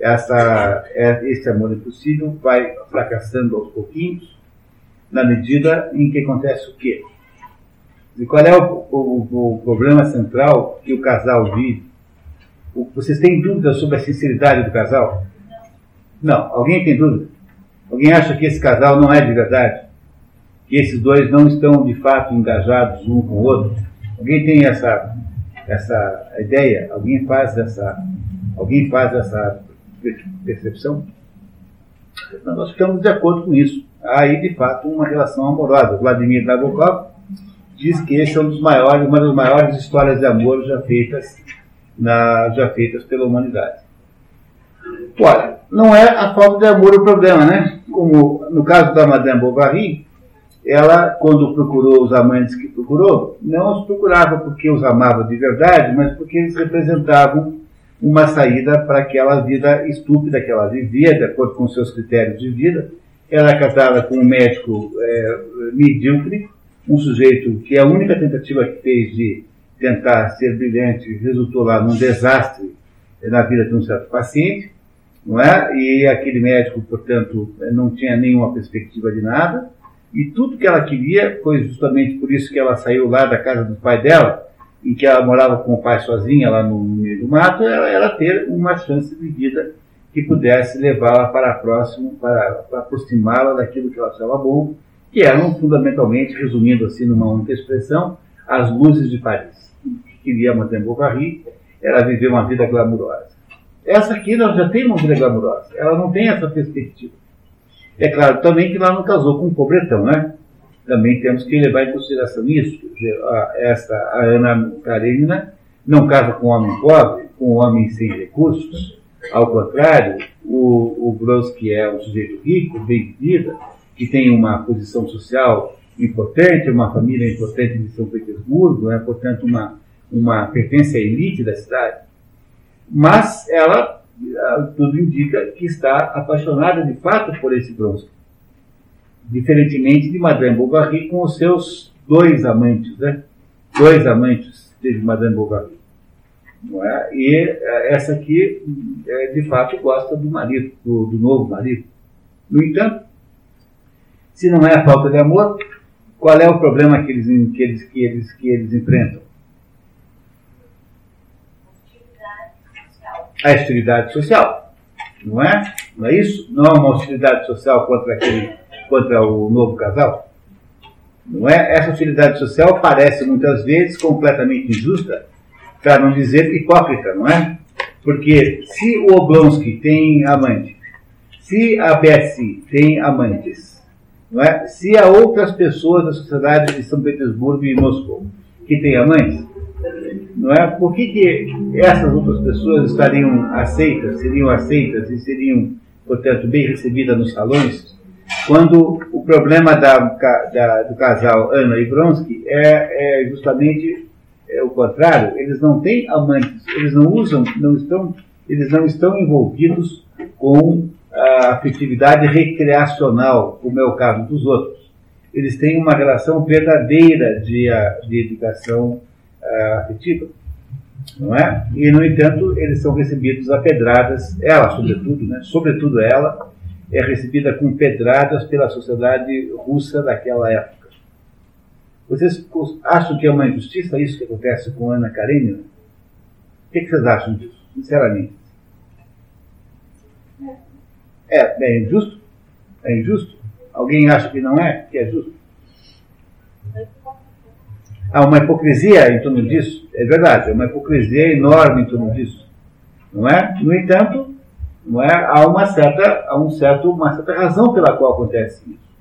Essa, é, esse amor impossível vai fracassando aos pouquinhos, na medida em que acontece o quê? E qual é o, o, o problema central que o casal vive? vocês têm dúvidas sobre a sinceridade do casal? Não. Alguém tem dúvida? Alguém acha que esse casal não é de verdade? Que esses dois não estão de fato engajados um com o outro? Alguém tem essa, essa ideia? Alguém faz essa, alguém faz essa percepção? Nós ficamos de acordo com isso. Há aí, de fato, uma relação amorosa. Vladimir Nabokov diz que esse é um dos maiores, uma das maiores histórias de amor já feitas, na, já feitas pela humanidade. Olha, não é a falta de amor o problema, né? Como no caso da Madame Bovary, ela, quando procurou os amantes que procurou, não os procurava porque os amava de verdade, mas porque eles representavam uma saída para aquela vida estúpida que ela vivia, de acordo com seus critérios de vida. Ela é casada com um médico é, medíocre, um sujeito que a única tentativa que fez de tentar ser brilhante resultou lá num desastre na vida de um certo paciente, não é? E aquele médico, portanto, não tinha nenhuma perspectiva de nada. E tudo que ela queria foi justamente por isso que ela saiu lá da casa do pai dela, em que ela morava com o pai sozinha lá no meio do mato, ela era ter uma chance de vida que pudesse levá-la para próximo, para, para aproximá-la daquilo que ela achava bom, que eram fundamentalmente, resumindo assim numa única expressão, as luzes de Paris. O que queria Madame Bovary era viver uma vida glamurosa. Essa aqui ela já tem uma vida glamurosa, ela não tem essa perspectiva. É claro também que ela não casou com um pobretão, né? Também temos que levar em consideração isso. A, essa, a Ana Karenina não casa com um homem pobre, com um homem sem recursos. Ao contrário, o, o Brodsky é um sujeito rico, bem de vida, que tem uma posição social importante, uma família importante de São Petersburgo, é, portanto, uma, uma pertence à elite da cidade. Mas ela tudo indica que está apaixonada de fato por esse Bronsky. Diferentemente de Madame Bovary com os seus dois amantes, né? Dois amantes de Madame Bovary. É? E é, essa aqui, é, de fato, gosta do marido, do, do novo marido. No entanto, se não é a falta de amor, qual é o problema que eles, que eles, que eles, que eles enfrentam? a hostilidade social. Não é? Não é isso? Não é uma hostilidade social contra, aquele, contra o novo casal? Não é? Essa hostilidade social parece muitas vezes completamente injusta, para não dizer hipócrita, não é? Porque se o Oblonsky tem amante, se a Betsy tem amantes, não é? se há outras pessoas da sociedade de São Petersburgo e Moscou que têm amantes, não é? Por que, que essas outras pessoas estariam aceitas, seriam aceitas e seriam, portanto, bem recebidas nos salões, quando o problema da, da, do casal Ana e Bronsky é, é justamente é, o contrário, eles não têm amantes, eles não usam, não estão, eles não estão envolvidos com a afetividade recreacional, como é o caso dos outros. Eles têm uma relação verdadeira de, de dedicação uh, afetiva, não é? E, no entanto, eles são recebidos a pedradas, ela, sobretudo, né? Sobretudo ela, é recebida com pedradas pela sociedade russa daquela época. Vocês acham que é uma injustiça isso que acontece com Ana Karenina? O que vocês acham disso, sinceramente? É, é injusto? É injusto? Alguém acha que não é? Que é justo? Há uma hipocrisia em torno disso? É verdade, há uma hipocrisia enorme em torno disso. Não é? No entanto, não é? há uma certa, há um certo, uma certa razão pela qual acontece isso.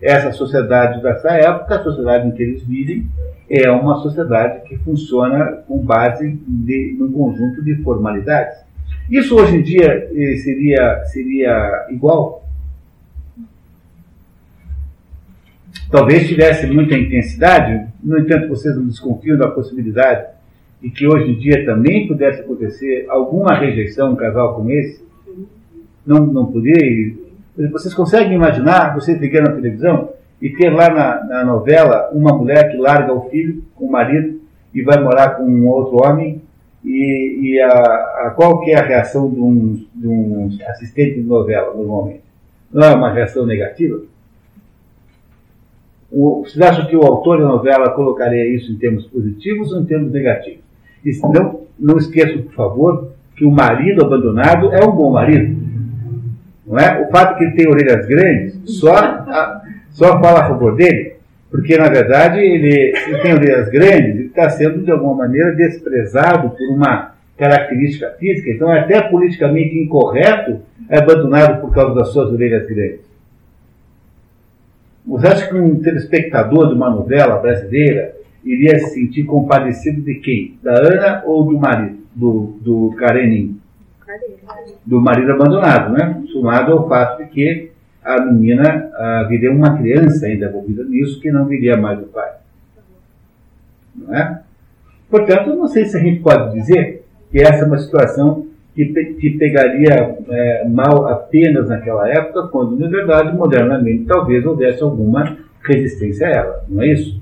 essa sociedade dessa época, a sociedade em que eles vivem, é uma sociedade que funciona com base de, num conjunto de formalidades. Isso hoje em dia eh, seria, seria igual? Talvez tivesse muita intensidade, no entanto, vocês não desconfiam da possibilidade de que hoje em dia também pudesse acontecer alguma rejeição um casal como esse? Não, não poderia? Vocês conseguem imaginar, vocês ligando na televisão, e ter lá na, na, novela uma mulher que larga o filho com o marido e vai morar com um outro homem e, e a, a, qual que é a reação de um, de um assistente de novela normalmente? Não é uma reação negativa? O, vocês acham que o autor da novela colocaria isso em termos positivos ou em termos negativos? E não, não esqueçam, por favor, que o marido abandonado é um bom marido. Não é? O fato que ele tem orelhas grandes só, só fala a favor dele, porque na verdade ele, ele tem orelhas grandes e está sendo de alguma maneira desprezado por uma característica física, então é até politicamente incorreto é abandonado por causa das suas orelhas grandes. Você acha que um telespectador de uma novela brasileira iria se sentir compadecido de quem? Da Ana ou do marido? Do, do Karenin? Do marido abandonado, né? Somado ao fato de que a menina ah, viria uma criança ainda envolvida nisso, que não viria mais do pai. Não é? Portanto, não sei se a gente pode dizer que essa é uma situação que, que pegaria é, mal apenas naquela época, quando, na verdade, modernamente, talvez houvesse alguma resistência a ela. Não é isso?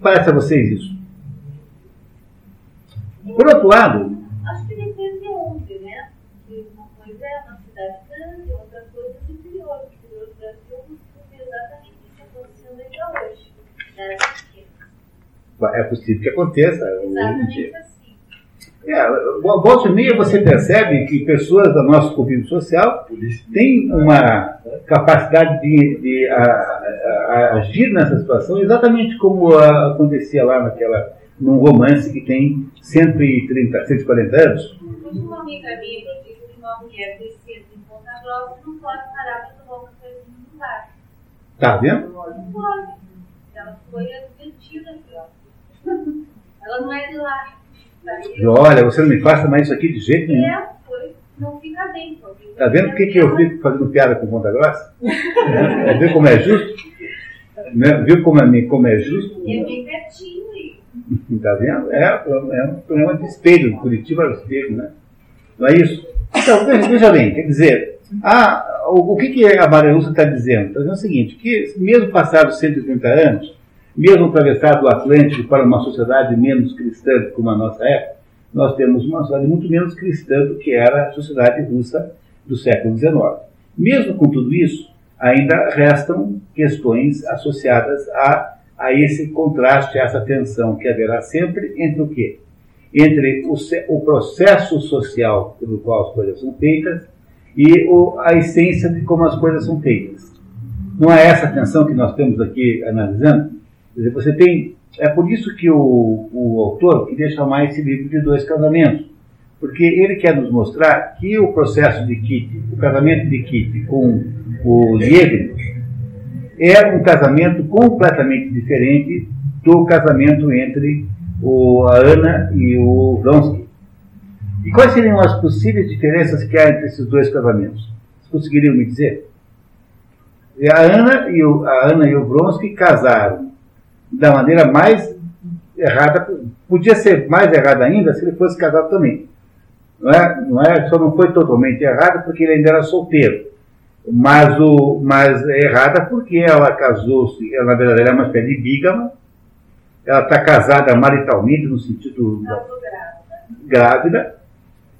Parece a vocês isso? Por outro lado. É possível que aconteça. Exatamente assim. É, volta e meia você percebe que pessoas do nosso convívio social têm uma capacidade de, de a, a, a agir nessa situação exatamente como a, acontecia lá naquela, num romance que tem 130, 140 anos. Uma amiga minha disse que uma mulher descendo em Ponta Grossa não pode parar para tomar uma coisa no lugar. Tá vendo? Não pode. Ela foi advertida. [laughs] Ela não é de lá. Olha, você não me faça mais isso aqui de jeito nenhum. É, foi. Não fica bem. Tá vendo por que, que eu fico fazendo piada com Ponta Grossa? [laughs] é, viu como é justo? Né? Viu como é, como é justo? É bem pertinho aí. [laughs] Tá vendo? É, é um problema de espelho, Curitiba é o espelho, né? Não é isso? Então, veja bem, quer dizer, a, o, o que, que a Maria Lúcia está dizendo? Está dizendo o seguinte, que mesmo passados 130 anos, mesmo atravessado o Atlântico para uma sociedade menos cristã como a nossa época, nós temos uma sociedade muito menos cristã do que era a sociedade russa do século XIX. Mesmo com tudo isso, ainda restam questões associadas a, a esse contraste, a essa tensão que haverá sempre entre o quê? Entre o, o processo social pelo qual as coisas são feitas e o, a essência de como as coisas são feitas. Não é essa tensão que nós temos aqui analisando? Quer dizer, você tem. É por isso que o, o autor queria chamar esse livro de Dois Casamentos, porque ele quer nos mostrar que o processo de Kitty, o casamento de Kitty com o Liebig, é um casamento completamente diferente do casamento entre o, a Ana e o Vronsky. E quais seriam as possíveis diferenças que há entre esses dois casamentos? Vocês conseguiriam me dizer? A Ana e o, a Ana e o Vronsky casaram da maneira mais errada, podia ser mais errada ainda se ele fosse casado também. Não é, não é, só não foi totalmente errado porque ele ainda era solteiro. Mas, o, mas é errada porque ela casou-se, ela na verdade ela é uma espécie de bígama, ela está casada maritalmente, no sentido grávida,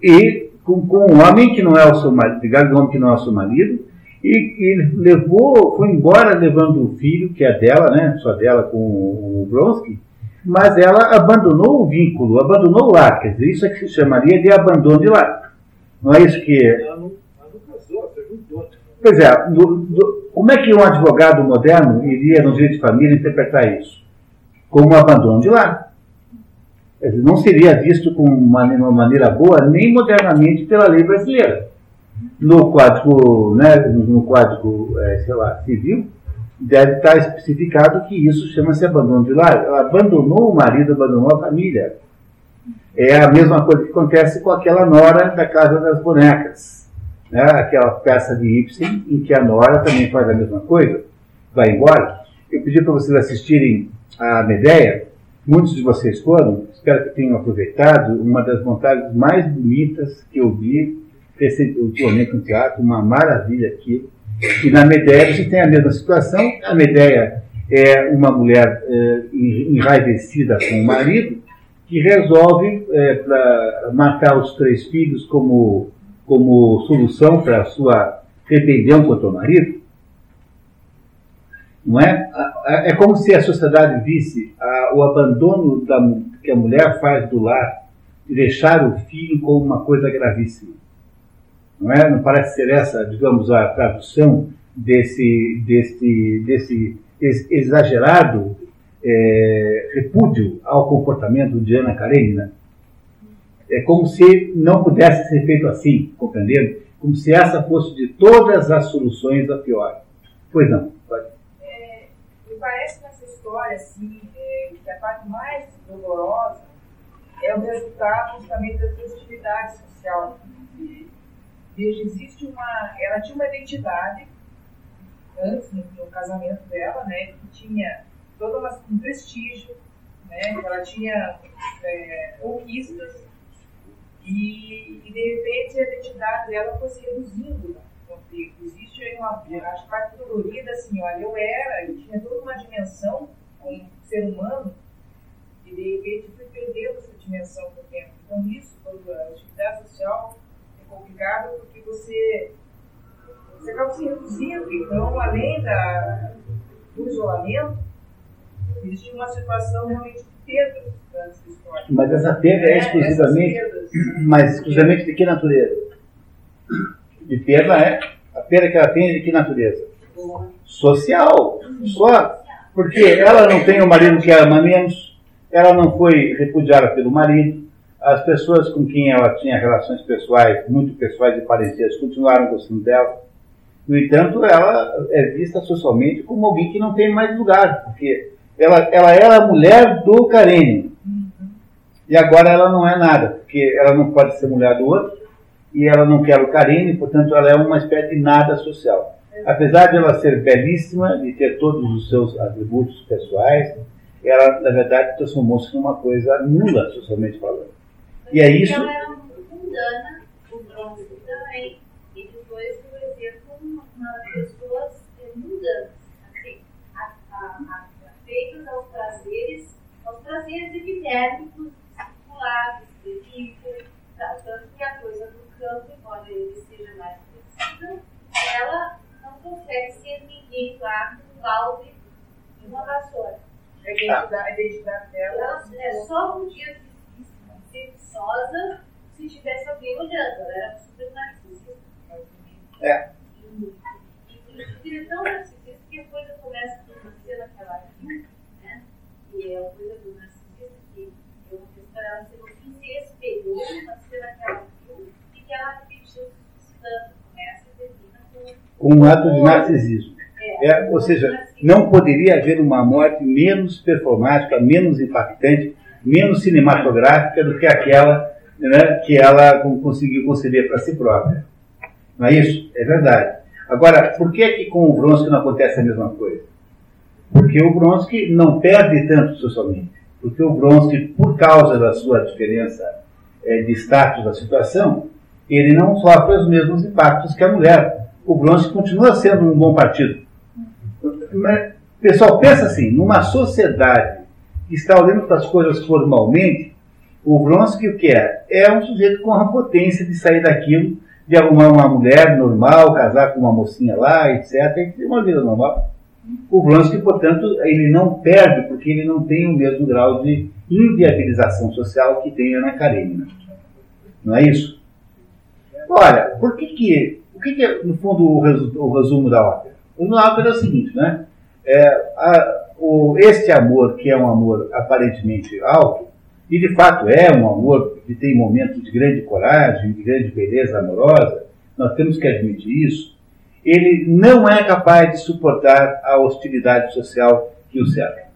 e com, com um homem que não é o seu marido, um homem que não é o seu marido, e, e levou, foi embora levando o filho, que é dela, né, só dela com o Bronsky, mas ela abandonou o vínculo, abandonou o lar, quer dizer, isso é que se chamaria de abandono de lar. Não é isso que. Ela não, ela não casou, perguntou. Pois é, do, do, como é que um advogado moderno iria, no direito de família, interpretar isso? Como um abandono de lar. Não seria visto com uma, uma maneira boa, nem modernamente, pela lei brasileira. no código, né, no código é, sei lá, civil, deve estar especificado que isso chama-se abandono de lar. Ela abandonou o marido, abandonou a família. É a mesma coisa que acontece com aquela nora da Casa das Bonecas. Né? Aquela peça de Ibsen, em que a nora também faz a mesma coisa, vai embora. Eu pedi para vocês assistirem a Medeia, muitos de vocês foram, espero que tenham aproveitado, uma das montagens mais bonitas que eu vi ultimamente no teatro, uma maravilha aqui. E na Medeia você tem a mesma situação, a Medeia é uma mulher é, enraivecida com o marido, que resolve é, pra matar os três filhos como, como solução para a sua rebelião contra o marido. Não é? É como se a sociedade visse o abandono da, que a mulher faz do lar e deixar o filho como uma coisa gravíssima. Não, é? não parece ser essa, digamos, a tradução desse, desse, desse exagerado é, repúdio ao comportamento de Ana Karenina. É como se não pudesse ser feito assim, compreendendo? Como se essa fosse de todas as soluções a pior. Pois não, pode. É, me parece nessa história, assim, é, que a parte mais dolorosa é o resultado justamente da positividade social. Veja, existe uma. Ela tinha uma identidade antes, no, no casamento dela, né, que tinha todo um prestígio, né? Ela tinha é, conquistas e, e, de repente a identidade dela foi se reduzindo conflito. Existe uma, acho que parte dolorida assim, olha, eu era, eu tinha toda uma dimensão como ser humano e de repente fui perdendo essa dimensão com o tempo. Então isso, a atividade social é complicado porque você você acaba se reduzindo. Então, além da, do isolamento, existe uma situação realmente de perda dessa história. Mas essa perda é, é exclusivamente, mas exclusivamente de que natureza? De perda é a perda que ela tem é de que natureza? Social, só. Porque ela não tem o marido que ama menos, ela não foi repudiada pelo marido, as pessoas com quem ela tinha relações pessoais, muito pessoais e parecidas, continuaram gostando dela. No entanto, ela é vista socialmente como alguém que não tem mais lugar, porque ela, ela era a mulher do Karenin. E agora ela não é nada, porque ela não pode ser mulher do outro, e ela não quer o Karenin, portanto ela é uma espécie de nada social. Apesar de ela ser belíssima, de ter todos os seus atributos pessoais, ela, na verdade, transformou-se numa coisa nula, socialmente falando. E é isso. Ela era mundana, o bronze também, e depois, por exemplo, uma pessoas mundanas feitos aos prazeres, aos prazeres epidérmicos, circulares, tanto que a coisa do campo, embora ele seja mais flexível, ela não consegue ser ninguém lá no balde de uma vassoura. A identidade, a identidade dela ela é só um dia ser viçosa se tivesse alguém olhando. Ela era super narcisista. É. Inclusive, ele é tão narcisista que a coisa começa ser aquela né? Que é uma coisa do narcisista, que eu vou para ela ser um se espelhou na ser aquela e que ela. Começa e termina com. Um ato de narcisismo. É, é, ou seja, não poderia haver uma morte menos performática, menos impactante, menos cinematográfica do que aquela né, que ela conseguiu conceber para si própria. Não é isso? É verdade. Agora, por que, que com o Vronsky não acontece a mesma coisa? Porque o Bronsky não perde tanto socialmente. Porque o Bronsky, por causa da sua diferença é, de status da situação, ele não sofre os mesmos impactos que a mulher. O Bronsky continua sendo um bom partido. Mas, pessoal, pensa assim, numa sociedade que está olhando para as coisas formalmente, o Vronsky o que é? É um sujeito com a potência de sair daquilo, de arrumar uma mulher normal, casar com uma mocinha lá, etc., e ter uma vida normal. O Vronsky, portanto, ele não perde porque ele não tem o mesmo grau de inviabilização social que tem a Ana Karenina. Não é isso? Olha, por que que, o que, que é, no fundo, o, resu, o resumo da ópera? O resumo da ópera é o seguinte, né? É, a, o, este amor, que é um amor aparentemente alto, e de fato é um amor que tem momentos de grande coragem, de grande beleza amorosa, nós temos que admitir isso, ele não é capaz de suportar a hostilidade social que o cerca.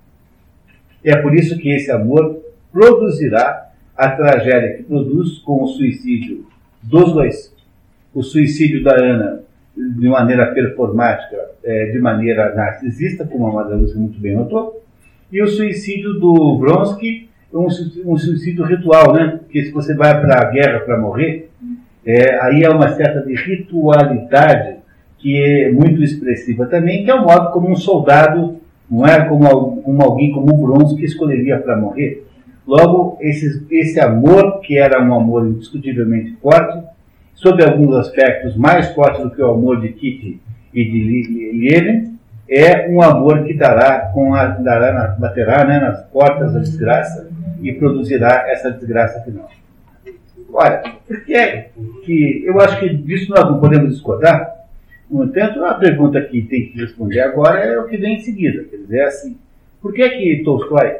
É por isso que esse amor produzirá a tragédia que produz com o suicídio dos dois. O suicídio da Ana de maneira performática, é, de maneira narcisista, como a Madame muito bem notou, e o suicídio do Vronsky, um, um suicídio ritual, né? Porque se você vai para a guerra para morrer, é, aí é uma certa de ritualidade que é muito expressiva também, que é o modo como um soldado, não é como, como alguém como o Vronsky escolheria para morrer. Logo, esse, esse amor, que era um amor indiscutivelmente forte, sob alguns aspectos mais forte do que o amor de Kitty e de Liene, é um amor que dará, com a, dará baterá né, nas portas da desgraça e produzirá essa desgraça final. Olha, porque é que eu acho que disso nós não podemos discordar. No entanto, a pergunta que tem que responder agora é o que vem em seguida. Quer dizer, é assim, por que que Tolstói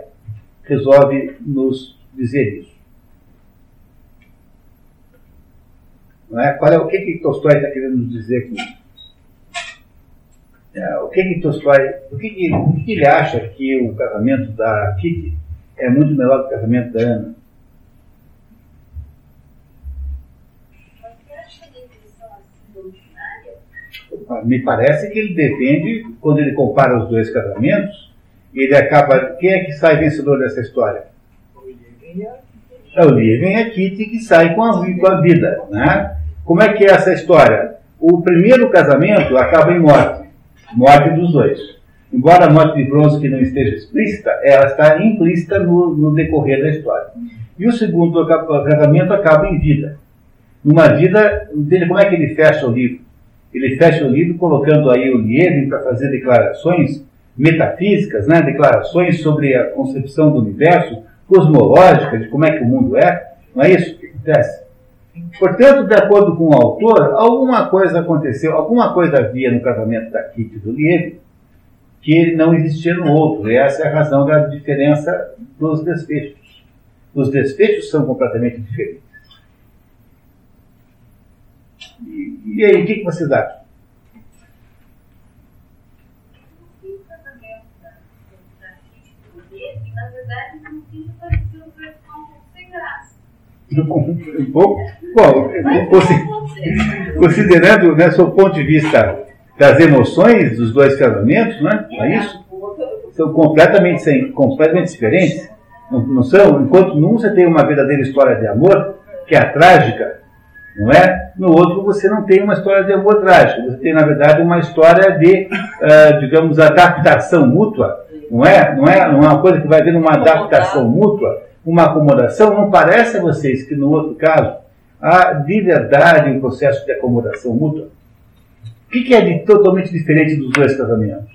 resolve nos dizer isso? Não é? Qual é o que, que Tolstói está querendo nos dizer aqui? É, o que que Tolstói, o que, que, o que, que ele acha que o casamento da Kitty é muito melhor do que o casamento da Ana? Me parece que ele defende, quando ele compara os dois casamentos, ele acaba. Quem é que sai vencedor dessa história? É o Lievin e a Kitty que sai com a, com a vida. Né? Como é que é essa história? O primeiro casamento acaba em morte, morte dos dois. Embora a morte de Vronsky não esteja explícita, ela está implícita no, no decorrer da história. E o segundo casamento acaba em vida. Numa vida, entende como é que ele fecha o livro? Ele fecha o livro colocando aí o Lievin para fazer declarações metafísicas, né? declarações sobre a concepção do universo, cosmológica, de como é que o mundo é. Não é isso que acontece? Portanto, de acordo com o autor, alguma coisa aconteceu, alguma coisa havia no casamento da Kitty e do Lieve que não existia no outro. E essa é a razão da diferença dos desfechos. Os desfechos são completamente diferentes. E, e aí, o que, que vocês acham? Na verdade, no fim, pareceu um pouco sem graça. Bom, bom considerando, né, o ponto de vista das emoções dos dois casamentos, né, é isso? São completamente, sem, completamente diferentes. Não, não são? Enquanto num você tem uma verdadeira história de amor, que é a trágica, não é? No outro você não tem uma história de amor trágico, você tem na verdade uma história de, uh, digamos, adaptação mútua, não é? Não é, não é uma coisa que vai haver uma adaptação mútua uma acomodação, não parece a vocês que no outro caso há de verdade um processo de acomodação mútua? O que, é de totalmente diferente dos dois casamentos?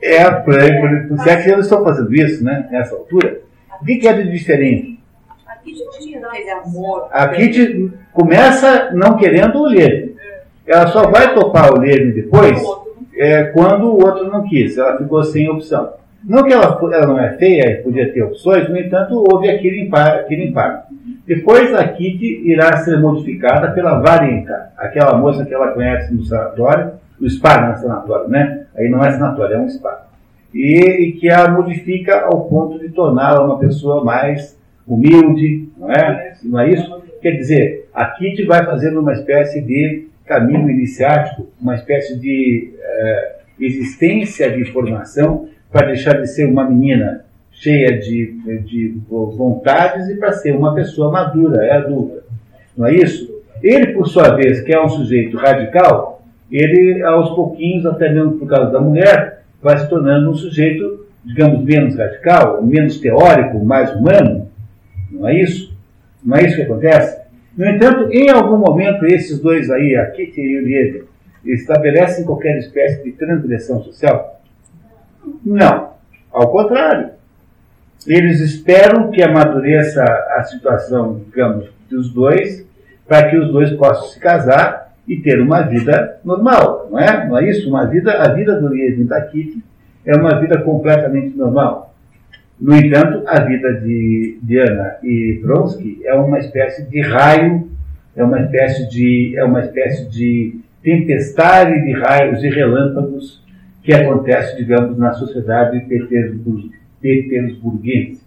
É, por aí, por, por sete anos estão fazendo isso, né? Nessa altura. O que, é de diferente? A Kitty não tinha amor. A Kitty começa não querendo o Levy. Ela só vai topar o Levy depois é, quando o outro não quis, ela ficou sem opção. Não que ela, ela não é feia, podia ter opções, no entanto, houve aquele. Aquele impacto. Depois a Kitty irá ser modificada pela Varenka, aquela moça que ela conhece no sanatório, no spa, não é sanatório, né? Aí não é sanatório, é um spa. E, e que a modifica ao ponto de torná-la uma pessoa mais humilde, não é? Não é isso? Quer dizer, a Kitty vai fazendo uma espécie de caminho iniciático, uma espécie de é, existência de formação para deixar de ser uma menina cheia de, de vontades e para ser uma pessoa madura, é adulta. Não é isso? Ele, por sua vez, que é um sujeito radical, ele, aos pouquinhos, até mesmo por causa da mulher, vai se tornando um sujeito, digamos, menos radical, menos teórico, mais humano. Não é isso? Não é isso que acontece? No entanto, em algum momento, esses dois aí, a Kitty e o Liebe, estabelecem qualquer espécie de transgressão social? Não. Ao contrário. Eles esperam que amadureça a situação, digamos, dos dois, para que os dois possam se casar e ter uma vida normal, não é? Não é isso? Uma vida, a vida do Liebe e da Kitty é uma vida completamente normal. No entanto, a vida de Diana e Bronsky é uma espécie de raio, é uma espécie de, é uma espécie de tempestade de raios e relâmpagos que acontece, digamos, na sociedade petersburguense.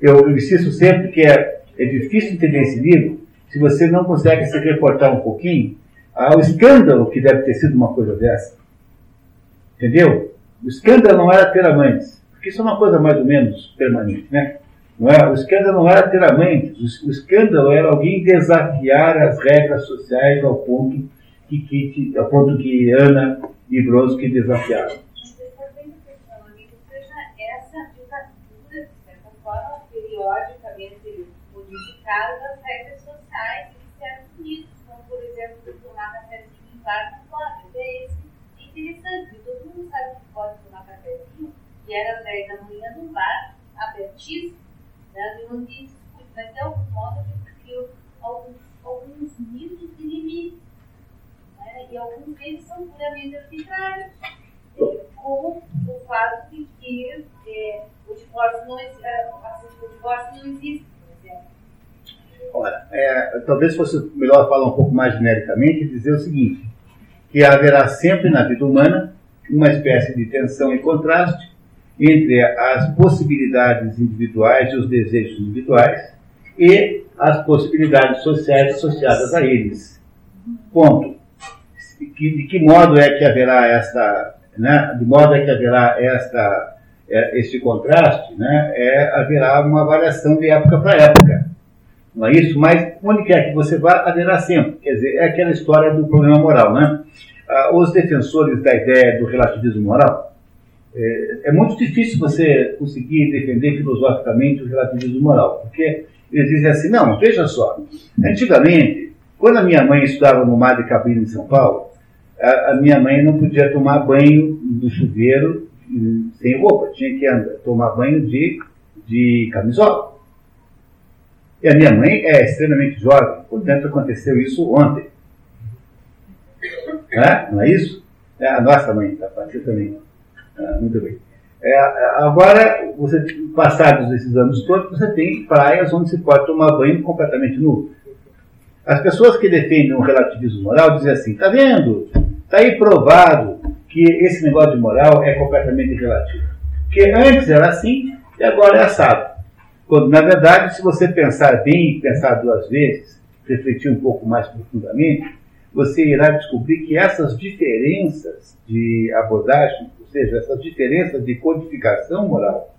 Eu insisto sempre que é, é difícil entender esse livro se você não consegue se reportar um pouquinho ao escândalo que deve ter sido uma coisa dessa. Entendeu? O escândalo não era ter amantes, porque isso é uma coisa mais ou menos permanente, né? Não é? O escândalo não era ter o, escândalo era alguém desafiar as regras sociais ao ponto que, que, ao ponto que Ana e Brodsky desafiaram. regras sociais como por exemplo em não pode. É interessante, todo mundo sabe que pode tomar cafezinho, e era 10 da manhã no bar, abertíssimo, né, no ambiente mas de algum modo gente criou alguns, alguns mitos de limites, né, e alguns deles são puramente arbitrários, como o fato de que é, o divórcio não, é, o divórcio não existe, por exemplo. Ora, é, talvez fosse melhor falar um pouco mais genericamente e dizer o seguinte, que haverá sempre na vida humana uma espécie de tensão e contraste entre as possibilidades individuais e os desejos individuais e as possibilidades sociais associadas a eles. Ponto. De que modo é que haverá esta, né, de modo é que haverá esta, é, este contraste, né, é, haverá uma variação de época para época. Não é isso? Mas onde quer que você vá, haverá sempre. Quer dizer, é aquela história do problema moral, né? Ah, os defensores da ideia do relativismo moral, é, é, muito difícil você conseguir defender filosoficamente o relativismo moral, porque eles dizem assim, não, veja só, antigamente, quando a minha mãe estudava no Mar de Cabine em São Paulo, a, a, minha mãe não podia tomar banho do chuveiro sem roupa, tinha que andar, tomar banho de, de camisola. E a minha mãe é extremamente jovem, portanto aconteceu isso ontem. É? Não é isso? É a nossa mãe, tá? Você também. Ah, muito bem. É, agora, você, passados esses anos todos, você tem praias onde se pode tomar banho completamente nu. As pessoas que defendem o relativismo moral dizem assim: está vendo? Está aí provado que esse negócio de moral é completamente relativo. Porque antes era assim e agora é assado. Quando, na verdade, se você pensar bem, pensar duas vezes, refletir um pouco mais profundamente, você irá descobrir que essas diferenças de abordagem, seja, essas diferenças de codificação moral,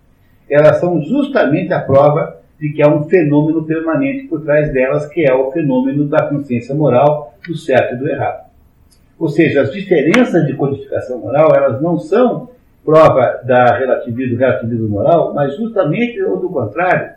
elas são justamente a prova de que há um fenômeno permanente por trás delas, que é o fenômeno da consciência moral do certo e do errado. Ou seja, as diferenças de codificação moral, elas não são prova da relativismo, do relativismo moral, mas justamente ou do contrário,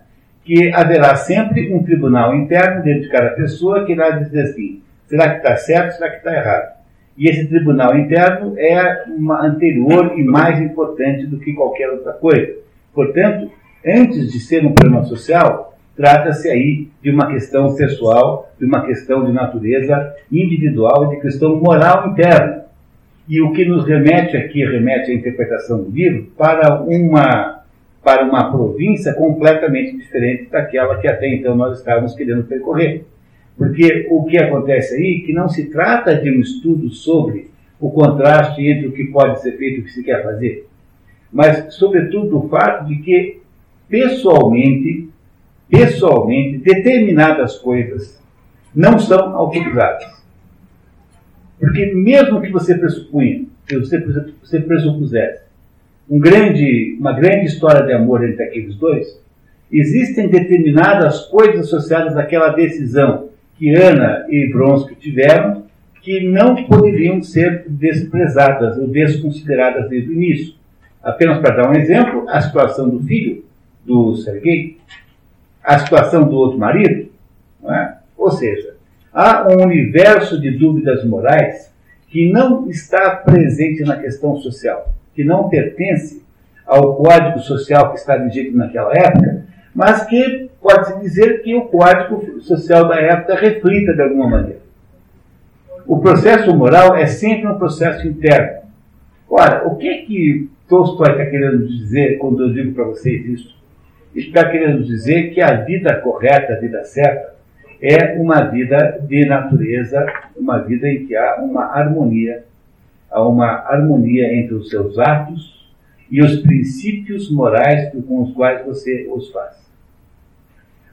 que haverá sempre um tribunal interno dentro de cada pessoa que irá dizer assim, será que está certo, será que está errado? E esse tribunal interno é uma anterior e mais importante do que qualquer outra coisa. Portanto, antes de ser um problema social, trata-se aí de uma questão pessoal, de uma questão de natureza individual, de questão moral interna. E o que nos remete aqui, remete à interpretação do livro, para uma, para uma província completamente diferente daquela que até então nós estávamos querendo percorrer. Porque o que acontece aí é que não se trata de um estudo sobre o contraste entre o que pode ser feito e o que se quer fazer, mas, sobretudo, o fato de que, pessoalmente, pessoalmente, determinadas coisas não são autorizadas. Porque mesmo que você pressupunha, que você, você pressupusesse um grande, uma grande história de amor entre aqueles dois, existem determinadas coisas associadas àquela decisão que Ana e Vronsky tiveram que não poderiam ser desprezadas ou desconsideradas desde o início. Apenas para dar um exemplo, a situação do filho do Sergei, a situação do outro marido, é? ou seja, há um universo de dúvidas morais que não está presente na questão social, que não pertence ao código social que está vigente naquela época, mas que pode-se dizer que o código social da época reflita de alguma maneira. O processo moral é sempre um processo interno. Ora, o que é que Tolstói está querendo dizer quando eu digo para vocês isso? está querendo dizer que a vida correta, a vida certa, é uma vida de natureza, uma vida em que há uma harmonia, há uma harmonia entre os seus atos e os princípios morais com os quais você os faz.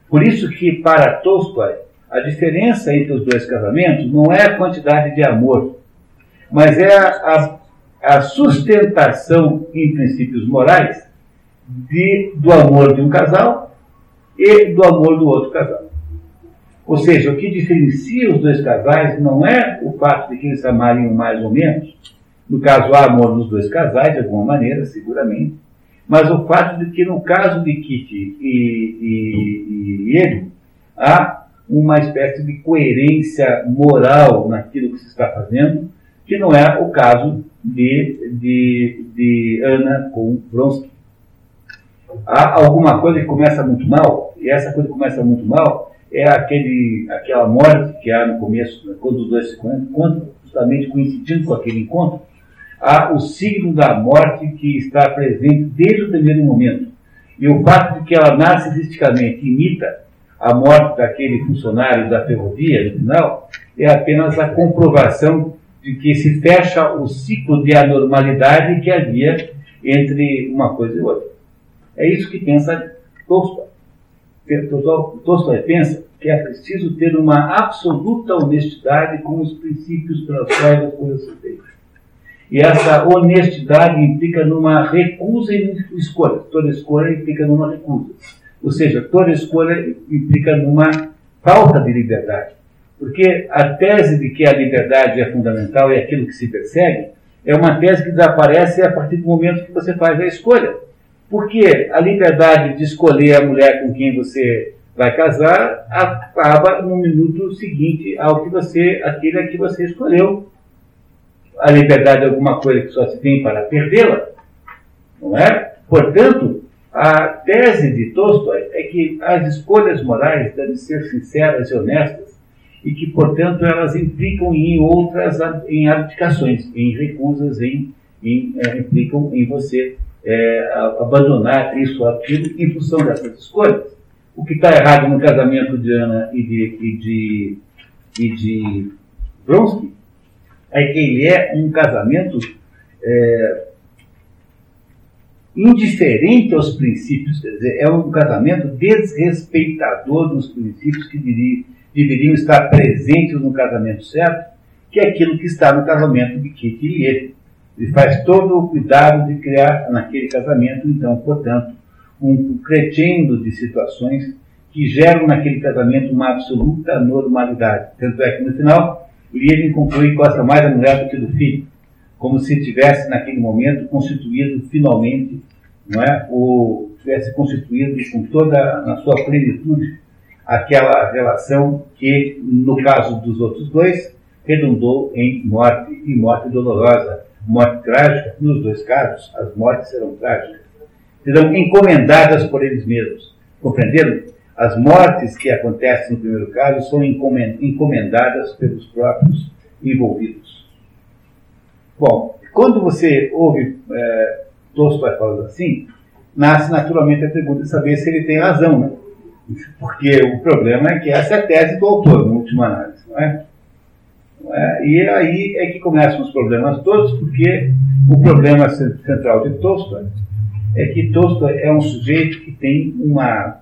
Por isso que, para Tolstói, a diferença entre os dois casamentos não é a quantidade de amor, mas é a, a, a sustentação em princípios morais de, do amor de um casal e do amor do outro casal. Ou seja, o que diferencia os dois casais não é o fato de que eles amarem mais ou menos, no caso há amor nos dois casais, de alguma maneira, seguramente, mas o fato de que no caso de Kitty e, e, e ele, há uma espécie de coerência moral naquilo que se está fazendo, que não é o caso de, de, de Ana com Vronsky. Há alguma coisa que começa muito mal, e essa coisa que começa muito mal é aquele, aquela morte que há no começo, quando os dois se encontram, justamente coincidindo com aquele encontro, há o signo da morte que está presente desde o primeiro momento. E o fato de que ela narcisisticamente imita a morte daquele funcionário da ferrovia, no final, é apenas a comprovação de que se fecha o ciclo de anormalidade que havia entre uma coisa e outra. É isso que pensa Tolstói. Pensa que é preciso ter uma absoluta honestidade com os princípios pelos quais as coisas são feitas. E essa honestidade implica numa recusa em escolha. Toda escolha implica numa recusa. Ou seja, toda escolha implica numa falta de liberdade. Porque a tese de que a liberdade é fundamental e é aquilo que se persegue é uma tese que desaparece a partir do momento que você faz a escolha. Porque a liberdade de escolher a mulher com quem você vai casar acaba no minuto seguinte ao que você, aquele que você escolheu a liberdade é alguma coisa que só se tem para perdê-la, não é? Portanto, a tese de Tolstói é que as escolhas morais devem ser sinceras e honestas e que, portanto, elas implicam em outras em abdicações, em recusas, em, em é, implicam em você é, abandonar isso ou aquilo em função dessas escolhas. O que está errado no casamento de Ana e de, e de, e de é que ele é um casamento é, indiferente aos princípios, quer dizer, é um casamento desrespeitador dos princípios que deveriam estar presentes no casamento certo, que é aquilo que está no casamento de Kit e ele. Ele faz todo o cuidado de criar naquele casamento, então, portanto, um crescendo de situações que geram naquele casamento uma absoluta normalidade. Tanto é que no final Liebig conclui que gosta mais da mulher do que do filho, como se tivesse naquele momento constituído finalmente, não é, o tivesse constituído com toda na sua plenitude aquela relação que no caso dos outros dois redundou em morte e morte dolorosa, morte trágica. Nos dois casos, as mortes serão trágicas, serão encomendadas por eles mesmos. Compreenderam? As mortes que acontecem no primeiro caso são encomendadas pelos próprios envolvidos. Bom, quando você ouve é, Tolstói falando assim, nasce naturalmente a pergunta de saber se ele tem razão, né? Porque o problema é que essa é a tese do autor, no último análise, não é? É? E aí é que começam os problemas todos, porque o problema central de Tolstói é que Tolstói é um sujeito que tem uma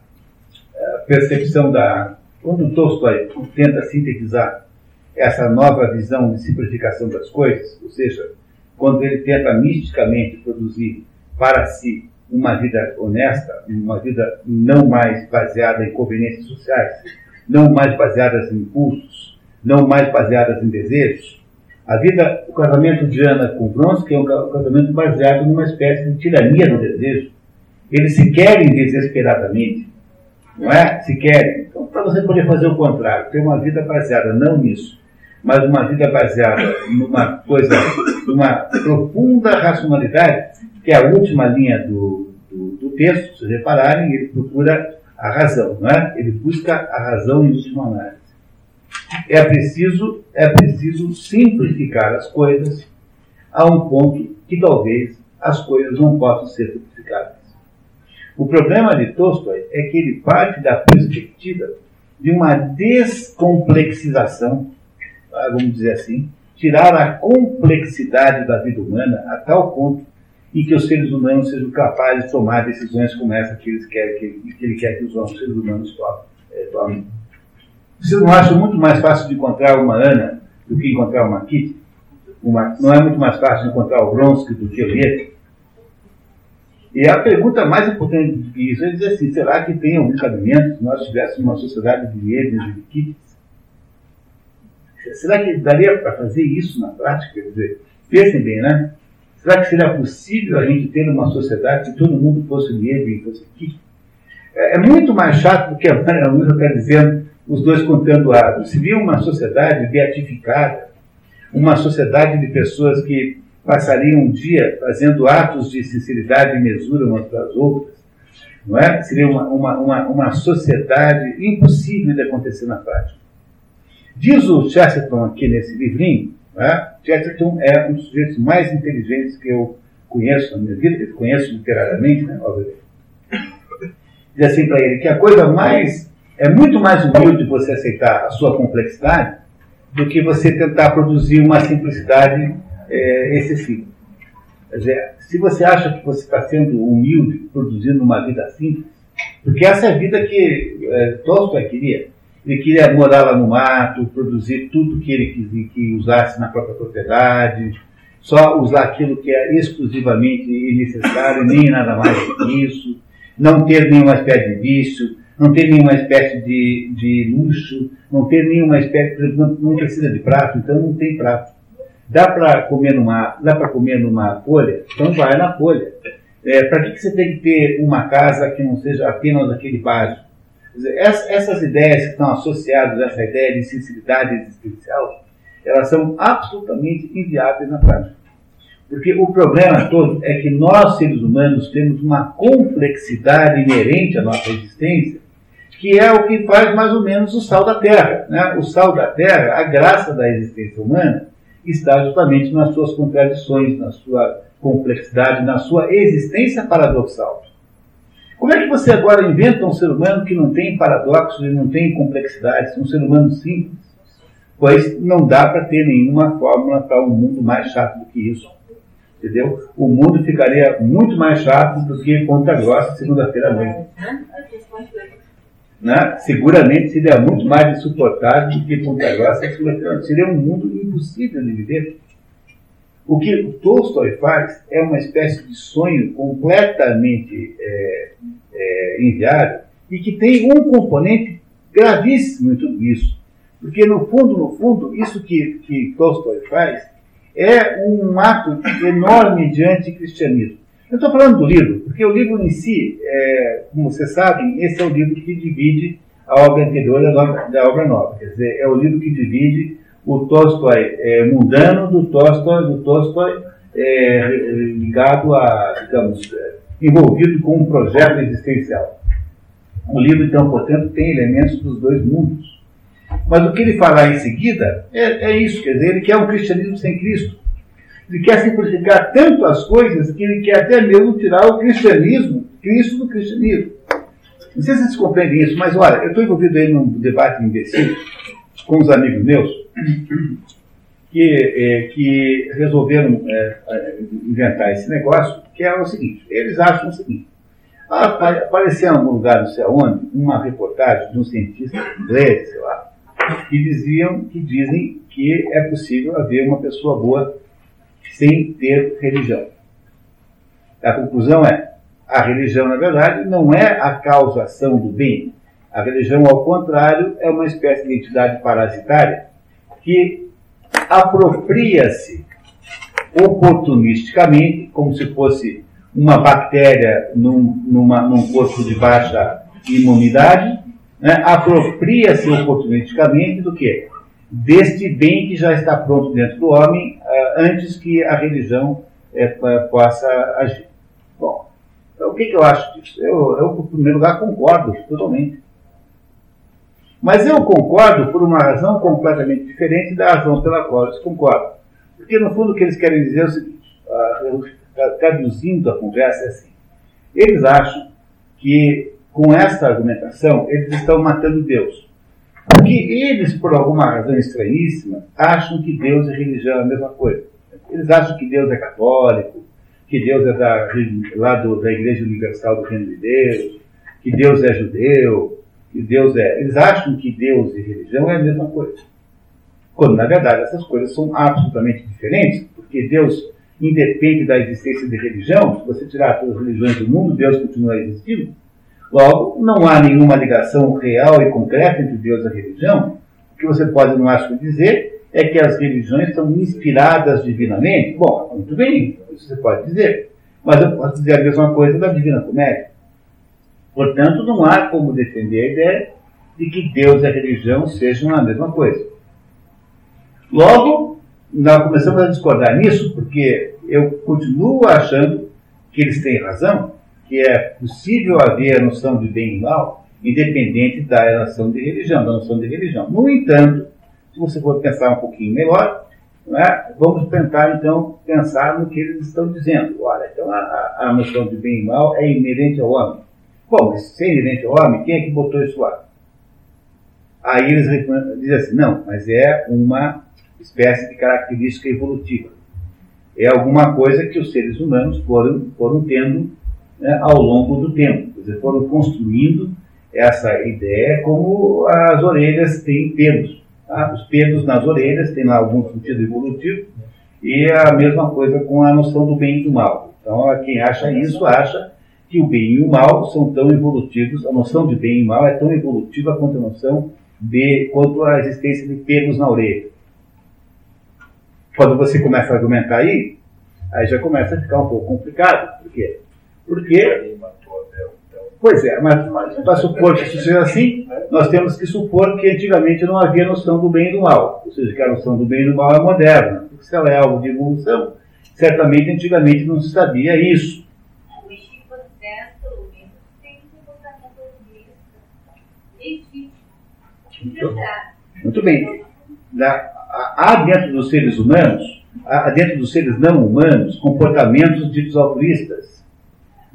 percepção da. Quando Tolstói tenta sintetizar essa nova visão de simplificação das coisas, ou seja, quando ele tenta misticamente produzir para si uma vida honesta, uma vida não mais baseada em conveniências sociais, não mais baseadas em impulsos, não mais baseadas em desejos. A vida, o casamento de Ana com Vronsky é um casamento baseado numa espécie de tirania do desejo. Eles se querem desesperadamente, não é? Se querem. Então, para você poder fazer o contrário, ter uma vida baseada não nisso, mas uma vida baseada numa coisa, numa profunda racionalidade, que é a última linha do, do, do texto, se repararem, ele procura a razão, não é? Ele busca a razão em última análise. É preciso, é preciso simplificar as coisas a um ponto que talvez as coisas não possam ser simplificadas. O problema de Tolstói é que ele parte da perspectiva de uma descomplexização, ah, vamos dizer assim, tirar a complexidade da vida humana a tal ponto em que os seres humanos sejam capazes de tomar decisões como essa que, que, que ele quer que os seres humanos eh, tomem. Você não acha muito mais fácil de encontrar uma Ana do que encontrar uma Kitty? Uma, não é muito mais fácil encontrar o Bronsky do que o Yeti? E a pergunta mais importante do que isso é dizer assim, será que tem algum cabimento se nós tivéssemos uma sociedade de Yetis e de Kitties? Será que daria para fazer isso na prática? Quer dizer, pensem bem, né? Será que seria possível a gente ter uma sociedade que todo mundo fosse Yeti e fosse Kitty? É, é muito mais chato do que a Maria Luísa está dizendo, os dois contando água. Se viu uma sociedade beatificada, uma sociedade de pessoas que passariam um dia fazendo atos de sinceridade e mesura umas para as outras, não é? Seria uma, uma, uma, uma sociedade impossível de acontecer na prática. Diz o Chesterton aqui nesse livrinho, é? Chesterton é um dos sujeitos mais inteligentes que eu conheço na minha vida, eu conheço literariamente, né, obviamente. Diz assim para ele que a coisa mais, é muito mais humilde você aceitar a sua complexidade do que você tentar produzir uma simplicidade é, excessiva. Quer dizer, se você acha que você está sendo humilde, produzindo uma vida simples, porque essa é a vida que é, Tolstói queria. Ele queria morar lá no mato, produzir tudo que ele quis, que usasse na própria propriedade, só usar aquilo que é exclusivamente necessário, nem nada mais que isso, não ter nenhuma espécie de vício, não ter nenhuma espécie de, de luxo, não ter nenhuma espécie, exemplo, não precisa de prato, então não tem prato. Dá para comer numa, dá para comer numa folha? Então vai na folha. É, para que, que você tem que ter uma casa que não seja apenas aquele básico? Dizer, essas ideias que estão associadas a essa ideia de sinceridade existencial, elas são absolutamente inviáveis na prática. Porque o problema todo é que nós, seres humanos, temos uma complexidade inerente à nossa existência, que é o que faz mais ou menos o sal da terra. Né? O sal da terra, a graça da existência humana, está justamente nas suas contradições, na sua complexidade, na sua existência paradoxal. Como é que você agora inventa um ser humano que não tem paradoxos e não tem complexidades, um ser humano simples? Pois não dá para ter nenhuma fórmula para um mundo mais chato do que isso. Entendeu? O mundo ficaria muito mais chato do que Ponta Grossa segunda-feira à noite né, seguramente seria muito mais insuportável do que Ponta Grossa. Seria um mundo impossível de viver. O que Tolstói faz é uma espécie de sonho completamente é, é, inviável e que tem um componente gravíssimo em tudo isso. Porque, no fundo, no fundo, isso que, que Tolstói faz é um ato enorme de anticristianismo. Eu estou falando do livro, porque o livro em si, é, como vocês sabem, esse é o livro que divide a obra anterior da obra, nova. Quer dizer, é o livro que divide o Tolstói é, mundano do Tolstói, do Tolstói é, ligado a, digamos, é, envolvido com um projeto existencial. O livro, então, portanto, tem elementos dos dois mundos. Mas o que ele fala em seguida é, é isso, quer dizer, ele quer um cristianismo sem Cristo. Ele quer simplificar tanto as coisas que ele quer até mesmo tirar o cristianismo, Cristo do cristianismo. Não sei se vocês compreendem isso, mas olha, eu estou envolvido aí num debate imbecil com os amigos meus que, é, que resolveram é, é inventar esse negócio, que é o seguinte, eles acham o seguinte, apareceu em algum lugar, não sei aonde, uma reportagem de um cientista inglês, sei lá, que diziam, que dizem que é possível haver uma pessoa boa sem ter religião. A conclusão é: a religião, na verdade, não é a causação do bem. A religião, ao contrário, é uma espécie de entidade parasitária que apropria-se oportunisticamente, como se fosse uma bactéria num, numa, num corpo de baixa imunidade, né? apropria-se oportunisticamente do que? deste bem que já está pronto dentro do homem antes que a religião é, possa agir. Bom, então, o que, que, eu acho disso? Eu, eu, em primeiro lugar, concordo totalmente. Mas eu concordo por uma razão completamente diferente da razão pela qual eles concordam. Porque, no fundo, o que eles querem dizer é o seguinte, uh, traduzindo a conversa é assim, eles acham que com esta argumentação eles estão matando Deus. Porque eles, por alguma razão estranhíssima, acham que Deus e religião é a mesma coisa. Eles acham que Deus é católico, que Deus é da, lá do, da Igreja Universal do Reino de Deus, que Deus é judeu, que Deus é. Eles acham que Deus e religião é a mesma coisa. Quando, na verdade, essas coisas são absolutamente diferentes, porque Deus independe da existência de religião. Se você tirar todas as religiões do mundo, Deus continua existindo. Logo, não há nenhuma ligação real e concreta entre Deus e a religião. O que você pode, no máximo, dizer é que as religiões são inspiradas divinamente. Bom, muito bem, isso você pode dizer. Mas eu posso dizer a mesma coisa da Divina Comédia. Portanto, não há como defender a ideia de que Deus e a religião sejam a mesma coisa. Logo, nós começamos a discordar nisso, porque eu continuo achando que eles têm razão, que é possível haver a noção de bem e mal, independente da relação de religião, da noção de religião. No entanto, se você for pensar um pouquinho melhor, é? vamos tentar então pensar no que eles estão dizendo. Olha, então a, a noção de bem e mal é inerente ao homem. Bom, se é inerente ao homem, quem é que botou isso lá? Aí eles dizem assim, não, mas é uma espécie de característica evolutiva. É alguma coisa que os seres humanos foram, foram tendo né, ao longo do tempo. Quer dizer, foram construindo essa ideia como as orelhas têm pelos. Tá? Os pelos nas orelhas têm lá algum sentido evolutivo e a mesma coisa com a noção do bem e do mal. Então, quem acha isso acha que o bem e o mal são tão evolutivos, a noção de bem e mal é tão evolutiva quanto a noção de quanto a existência de pelos na orelha. Quando você começa a argumentar aí, aí já começa a ficar um pouco complicado. Por quê? Porque. Pois é, mas, para supor que isso seja assim, nós temos que supor que antigamente não havia noção do bem e do mal. Ou seja, que a noção do bem e do mal é moderna. Porque se ela é algo de evolução, certamente antigamente não se sabia isso. Muito bem. Há dentro dos seres humanos, há dentro dos seres não humanos, comportamentos ditos altruístas.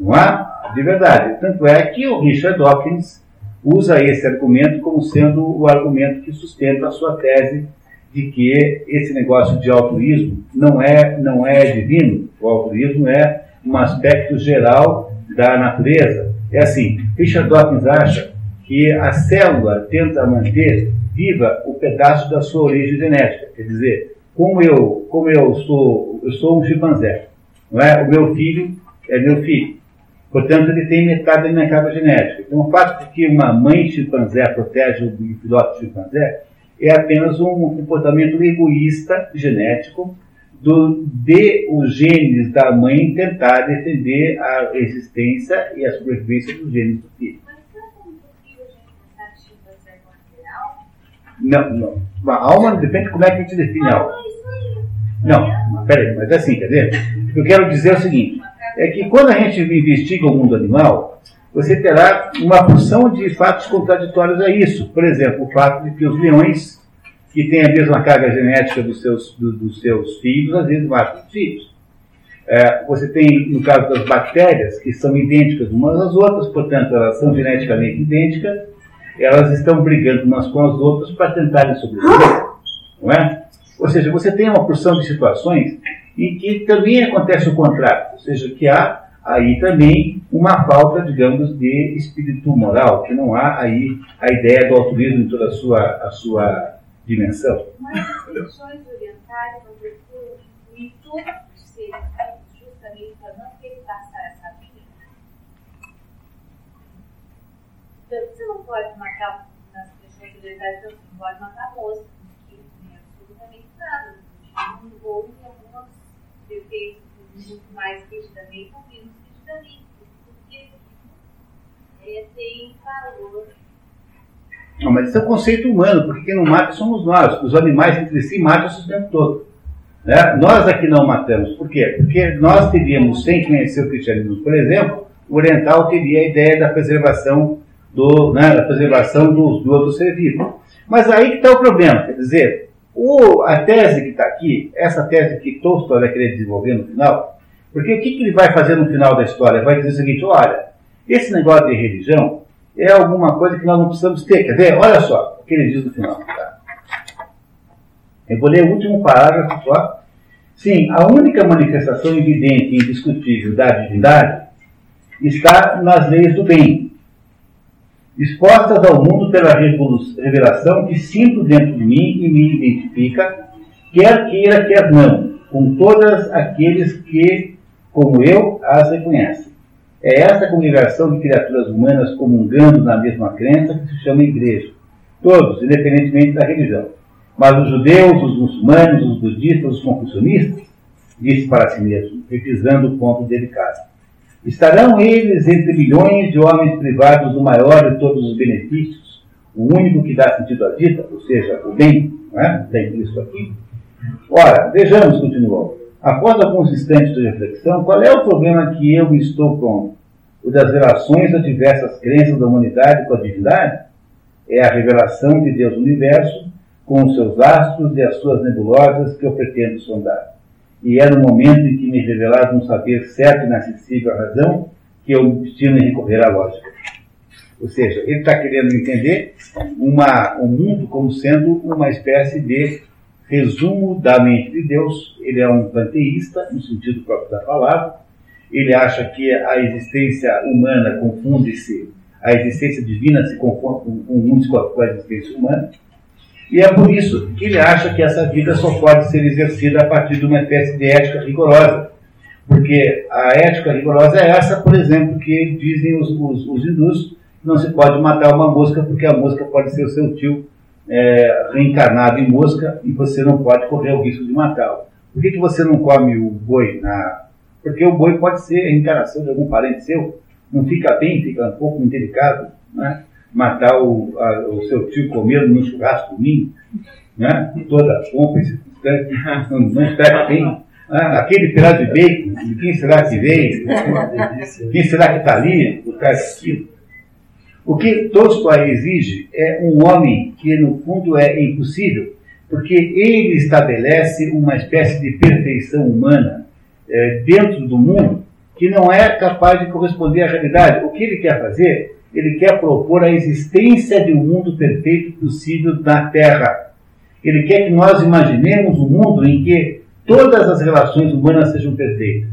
Não há? De verdade. Tanto é que o Richard Dawkins usa esse argumento como sendo o argumento que sustenta a sua tese de que esse negócio de altruísmo não é, não é divino. O altruísmo é um aspecto geral da natureza. É assim, Richard Dawkins acha que a célula tenta manter viva o pedaço da sua origem genética. Quer dizer, como eu, como eu sou, eu sou um chimpanzé, não é? O meu filho é meu filho. Portanto, ele tem metade da minha carga genética. Então, o fato de que uma mãe chimpanzé protege o filhote chimpanzé é apenas um comportamento egoísta genético do, de os genes da mãe tentar defender a existência e a sobrevivência dos genes do filho. Não, não. A alma depende de como é que a gente define a alma. Não, peraí, mas é assim, quer dizer? Eu quero dizer é o seguinte: é que quando a gente investiga o mundo animal, você terá uma porção de fatos contraditórios a isso. Por exemplo, o fato de que os leões, que têm a mesma carga genética dos seus, do, dos seus filhos, às vezes matam os filhos. É, você tem, no caso das bactérias, que são idênticas umas às outras, portanto, elas são geneticamente idênticas, elas estão brigando umas com as outras para tentarem sobreviver. Não é? Ou seja, você tem uma porção de situações em que também acontece o contrário, ou seja, que há aí também uma falta, digamos, de espírito moral, que não há aí a ideia do altruísmo em toda a sua, a sua dimensão. Mas as religiões orientais, incluir todos os seres justamente para não ter passar essa vida. Então, você não pode matar nas religiões orientais, você não pode matar moças, que não é absolutamente nada. Não envolve algumas defeitos muito mais ou menos rigidamente. Porque é, tem valor. Não, mas isso é um conceito humano, porque quem não mata somos nós. Os animais entre si matam-se o tempo todo. Né? Nós aqui não matamos. Por quê? Porque nós teríamos, sem conhecer o cristianismo, por exemplo, o oriental teria a ideia da preservação do, né, da preservação do, do outro ser vivo. Mas aí que está o problema. Quer dizer, o, a tese que está aqui, essa tese que Tolstói vai querer desenvolver no final, porque o que, que ele vai fazer no final da história? Vai dizer o seguinte: olha, Esse negócio de religião é alguma coisa que nós não precisamos ter. Quer ver? Olha só o que ele diz no final. Tá? Eu vou ler o último parágrafo só. Sim, a única manifestação evidente e indiscutível da divindade está nas leis do bem, expostas ao mundo pela revelação que sinto dentro de mim e me identifica, quer queira, quer não, com todas aqueles que, como eu, as reconhecem. É essa congregação de criaturas humanas comungando na mesma crença que se chama igreja. Todos, independentemente da religião. Mas os judeus, os muçulmanos, os budistas, os confucionistas, disse para si mesmo, revisando o ponto delicado. Estarão eles entre milhões de homens privados do maior de todos os benefícios, o único que dá sentido à vida, ou seja, o bem, não é? Tem isso aqui. Ora, vejamos, continuou. Após alguns instantes de reflexão, qual é o problema que eu estou com o das relações das diversas crenças da humanidade com a divindade? É a revelação de Deus no universo, com os seus astros e as suas nebulosas que eu pretendo sondar. E é no momento em que me revelar um saber certo e inacessível à razão que eu destino em recorrer à lógica. Ou seja, ele está querendo entender uma, o mundo como sendo uma espécie de resumo da mente de Deus. Ele é um panteísta, no sentido próprio da palavra. Ele acha que a existência humana confunde-se, a existência divina se confunde com a existência humana. E é por isso que ele acha que essa vida só pode ser exercida a partir de uma espécie de ética rigorosa. Porque a ética rigorosa é essa, por exemplo, que dizem os, os, os hindus, não se pode matar uma mosca porque a mosca pode ser o seu tio é, reencarnado em mosca e você não pode correr o risco de matá-lo. Por que, que você não come o boi? Na... Porque o boi pode ser a reencarnação de algum parente seu, não fica bem, fica um pouco indelicado, né? Matar o, a, o seu tio comendo no churrasco domingo, né? toda e circunstância, não, está bem. Ah, aquele pedaço de bacon, de quem será que veio? Quem será que está ali por trás daquilo? O que Tolstói exige é um homem que, no fundo, é impossível, porque ele estabelece uma espécie de perfeição humana é, dentro do mundo que não é capaz de corresponder à realidade. O que ele quer fazer ele quer propor a existência de um mundo perfeito possível na Terra. Ele quer que nós imaginemos um mundo em que todas as relações humanas sejam perfeitas.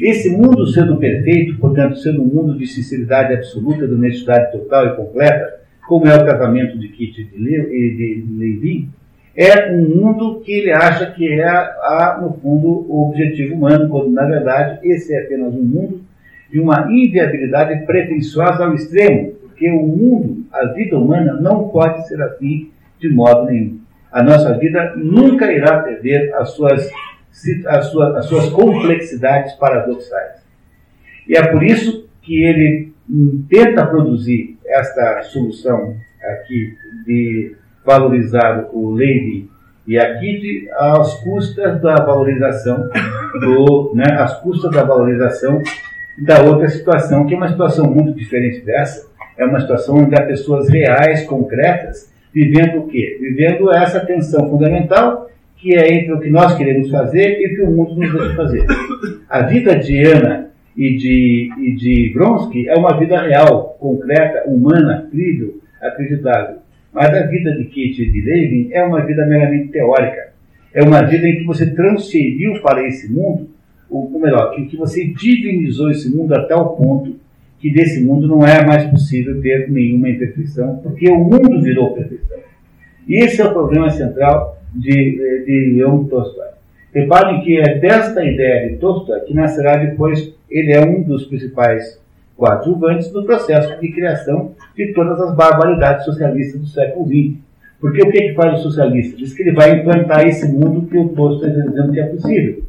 Esse mundo sendo perfeito, portanto, sendo um mundo de sinceridade absoluta, de honestidade total e completa, como é o casamento de Kitty e de Levi, é um mundo que ele acha que é, a, no fundo, o objetivo humano, quando na verdade esse é apenas um mundo de uma inviabilidade pretensiosa ao extremo, porque o mundo, a vida humana, não pode ser assim de modo nenhum. A nossa vida nunca irá perder as suas, as suas, as suas complexidades paradoxais. E é por isso que ele tenta produzir esta solução aqui de valorizar o Levi e a Kid às custas da valorização do, né, às custas da valorização da outra situação, que é uma situação muito diferente dessa, é uma situação onde há pessoas reais, concretas, vivendo o quê? Vivendo essa tensão fundamental que é entre o que nós queremos fazer e o que o mundo nos deixa fazer. A vida de Ana e de, e de Vronsky é uma vida real, concreta, humana, crível, acreditável. Mas a vida de Kate e de Levin é uma vida meramente teórica. É uma vida em que você transferiu para esse mundo ou melhor, que, que você divinizou esse mundo a tal ponto que desse mundo não é mais possível ter nenhuma imperfeição, porque o mundo virou perfeição. Esse é o problema central de, de Leon Tolstói. Reparem que é desta ideia de Tolstói que nascerá depois, ele é um dos principais coadjuvantes do processo de criação de todas as barbaridades socialistas do século XX. Porque o que, que faz o socialista? Diz que ele vai implantar esse mundo que o Tolstói está dizendo que é possível.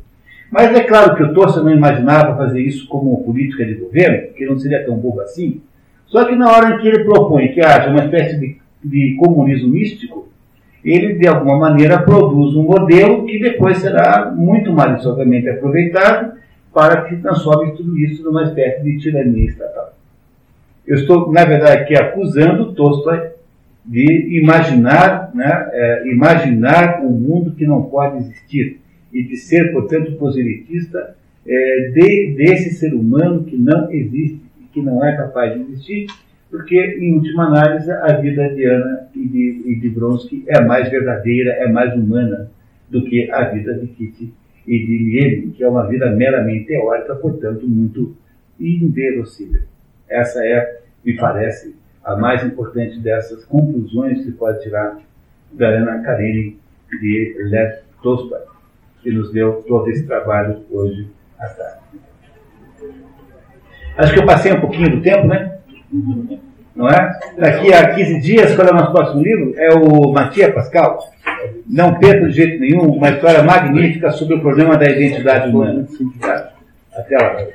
Mas é claro que o Torça não imaginava fazer isso como política de governo, que não seria tão bobo assim. Só que na hora em que ele propõe que haja uma espécie de, de comunismo místico, ele de alguma maneira produz um modelo que depois será muito maliciosamente aproveitado para que transforme tudo isso numa espécie de tirania estatal. Eu estou, na verdade, aqui acusando Tolstói de imaginar, né, é, imaginar um mundo que não pode existir e de ser, portanto, proselitista é, de, desse ser humano que não existe, que não é capaz de existir, porque, em última análise, a vida de Ana e de, e de é mais verdadeira, é mais humana do que a vida de Kitty e de Miele, que é uma vida meramente teórica, portanto, muito inverossímil. Essa é, me parece, a mais importante dessas conclusões que pode tirar da Ana Karenina de Lev Tolstoy, que nos deu todo esse trabalho hoje à tarde. Acho que eu passei um pouquinho do tempo, né? Não é? Daqui a 15 dias, qual é o nosso próximo livro? É o Matia Pascal. Não perca de jeito nenhum uma história magnífica sobre o problema da identidade humana. Até lá.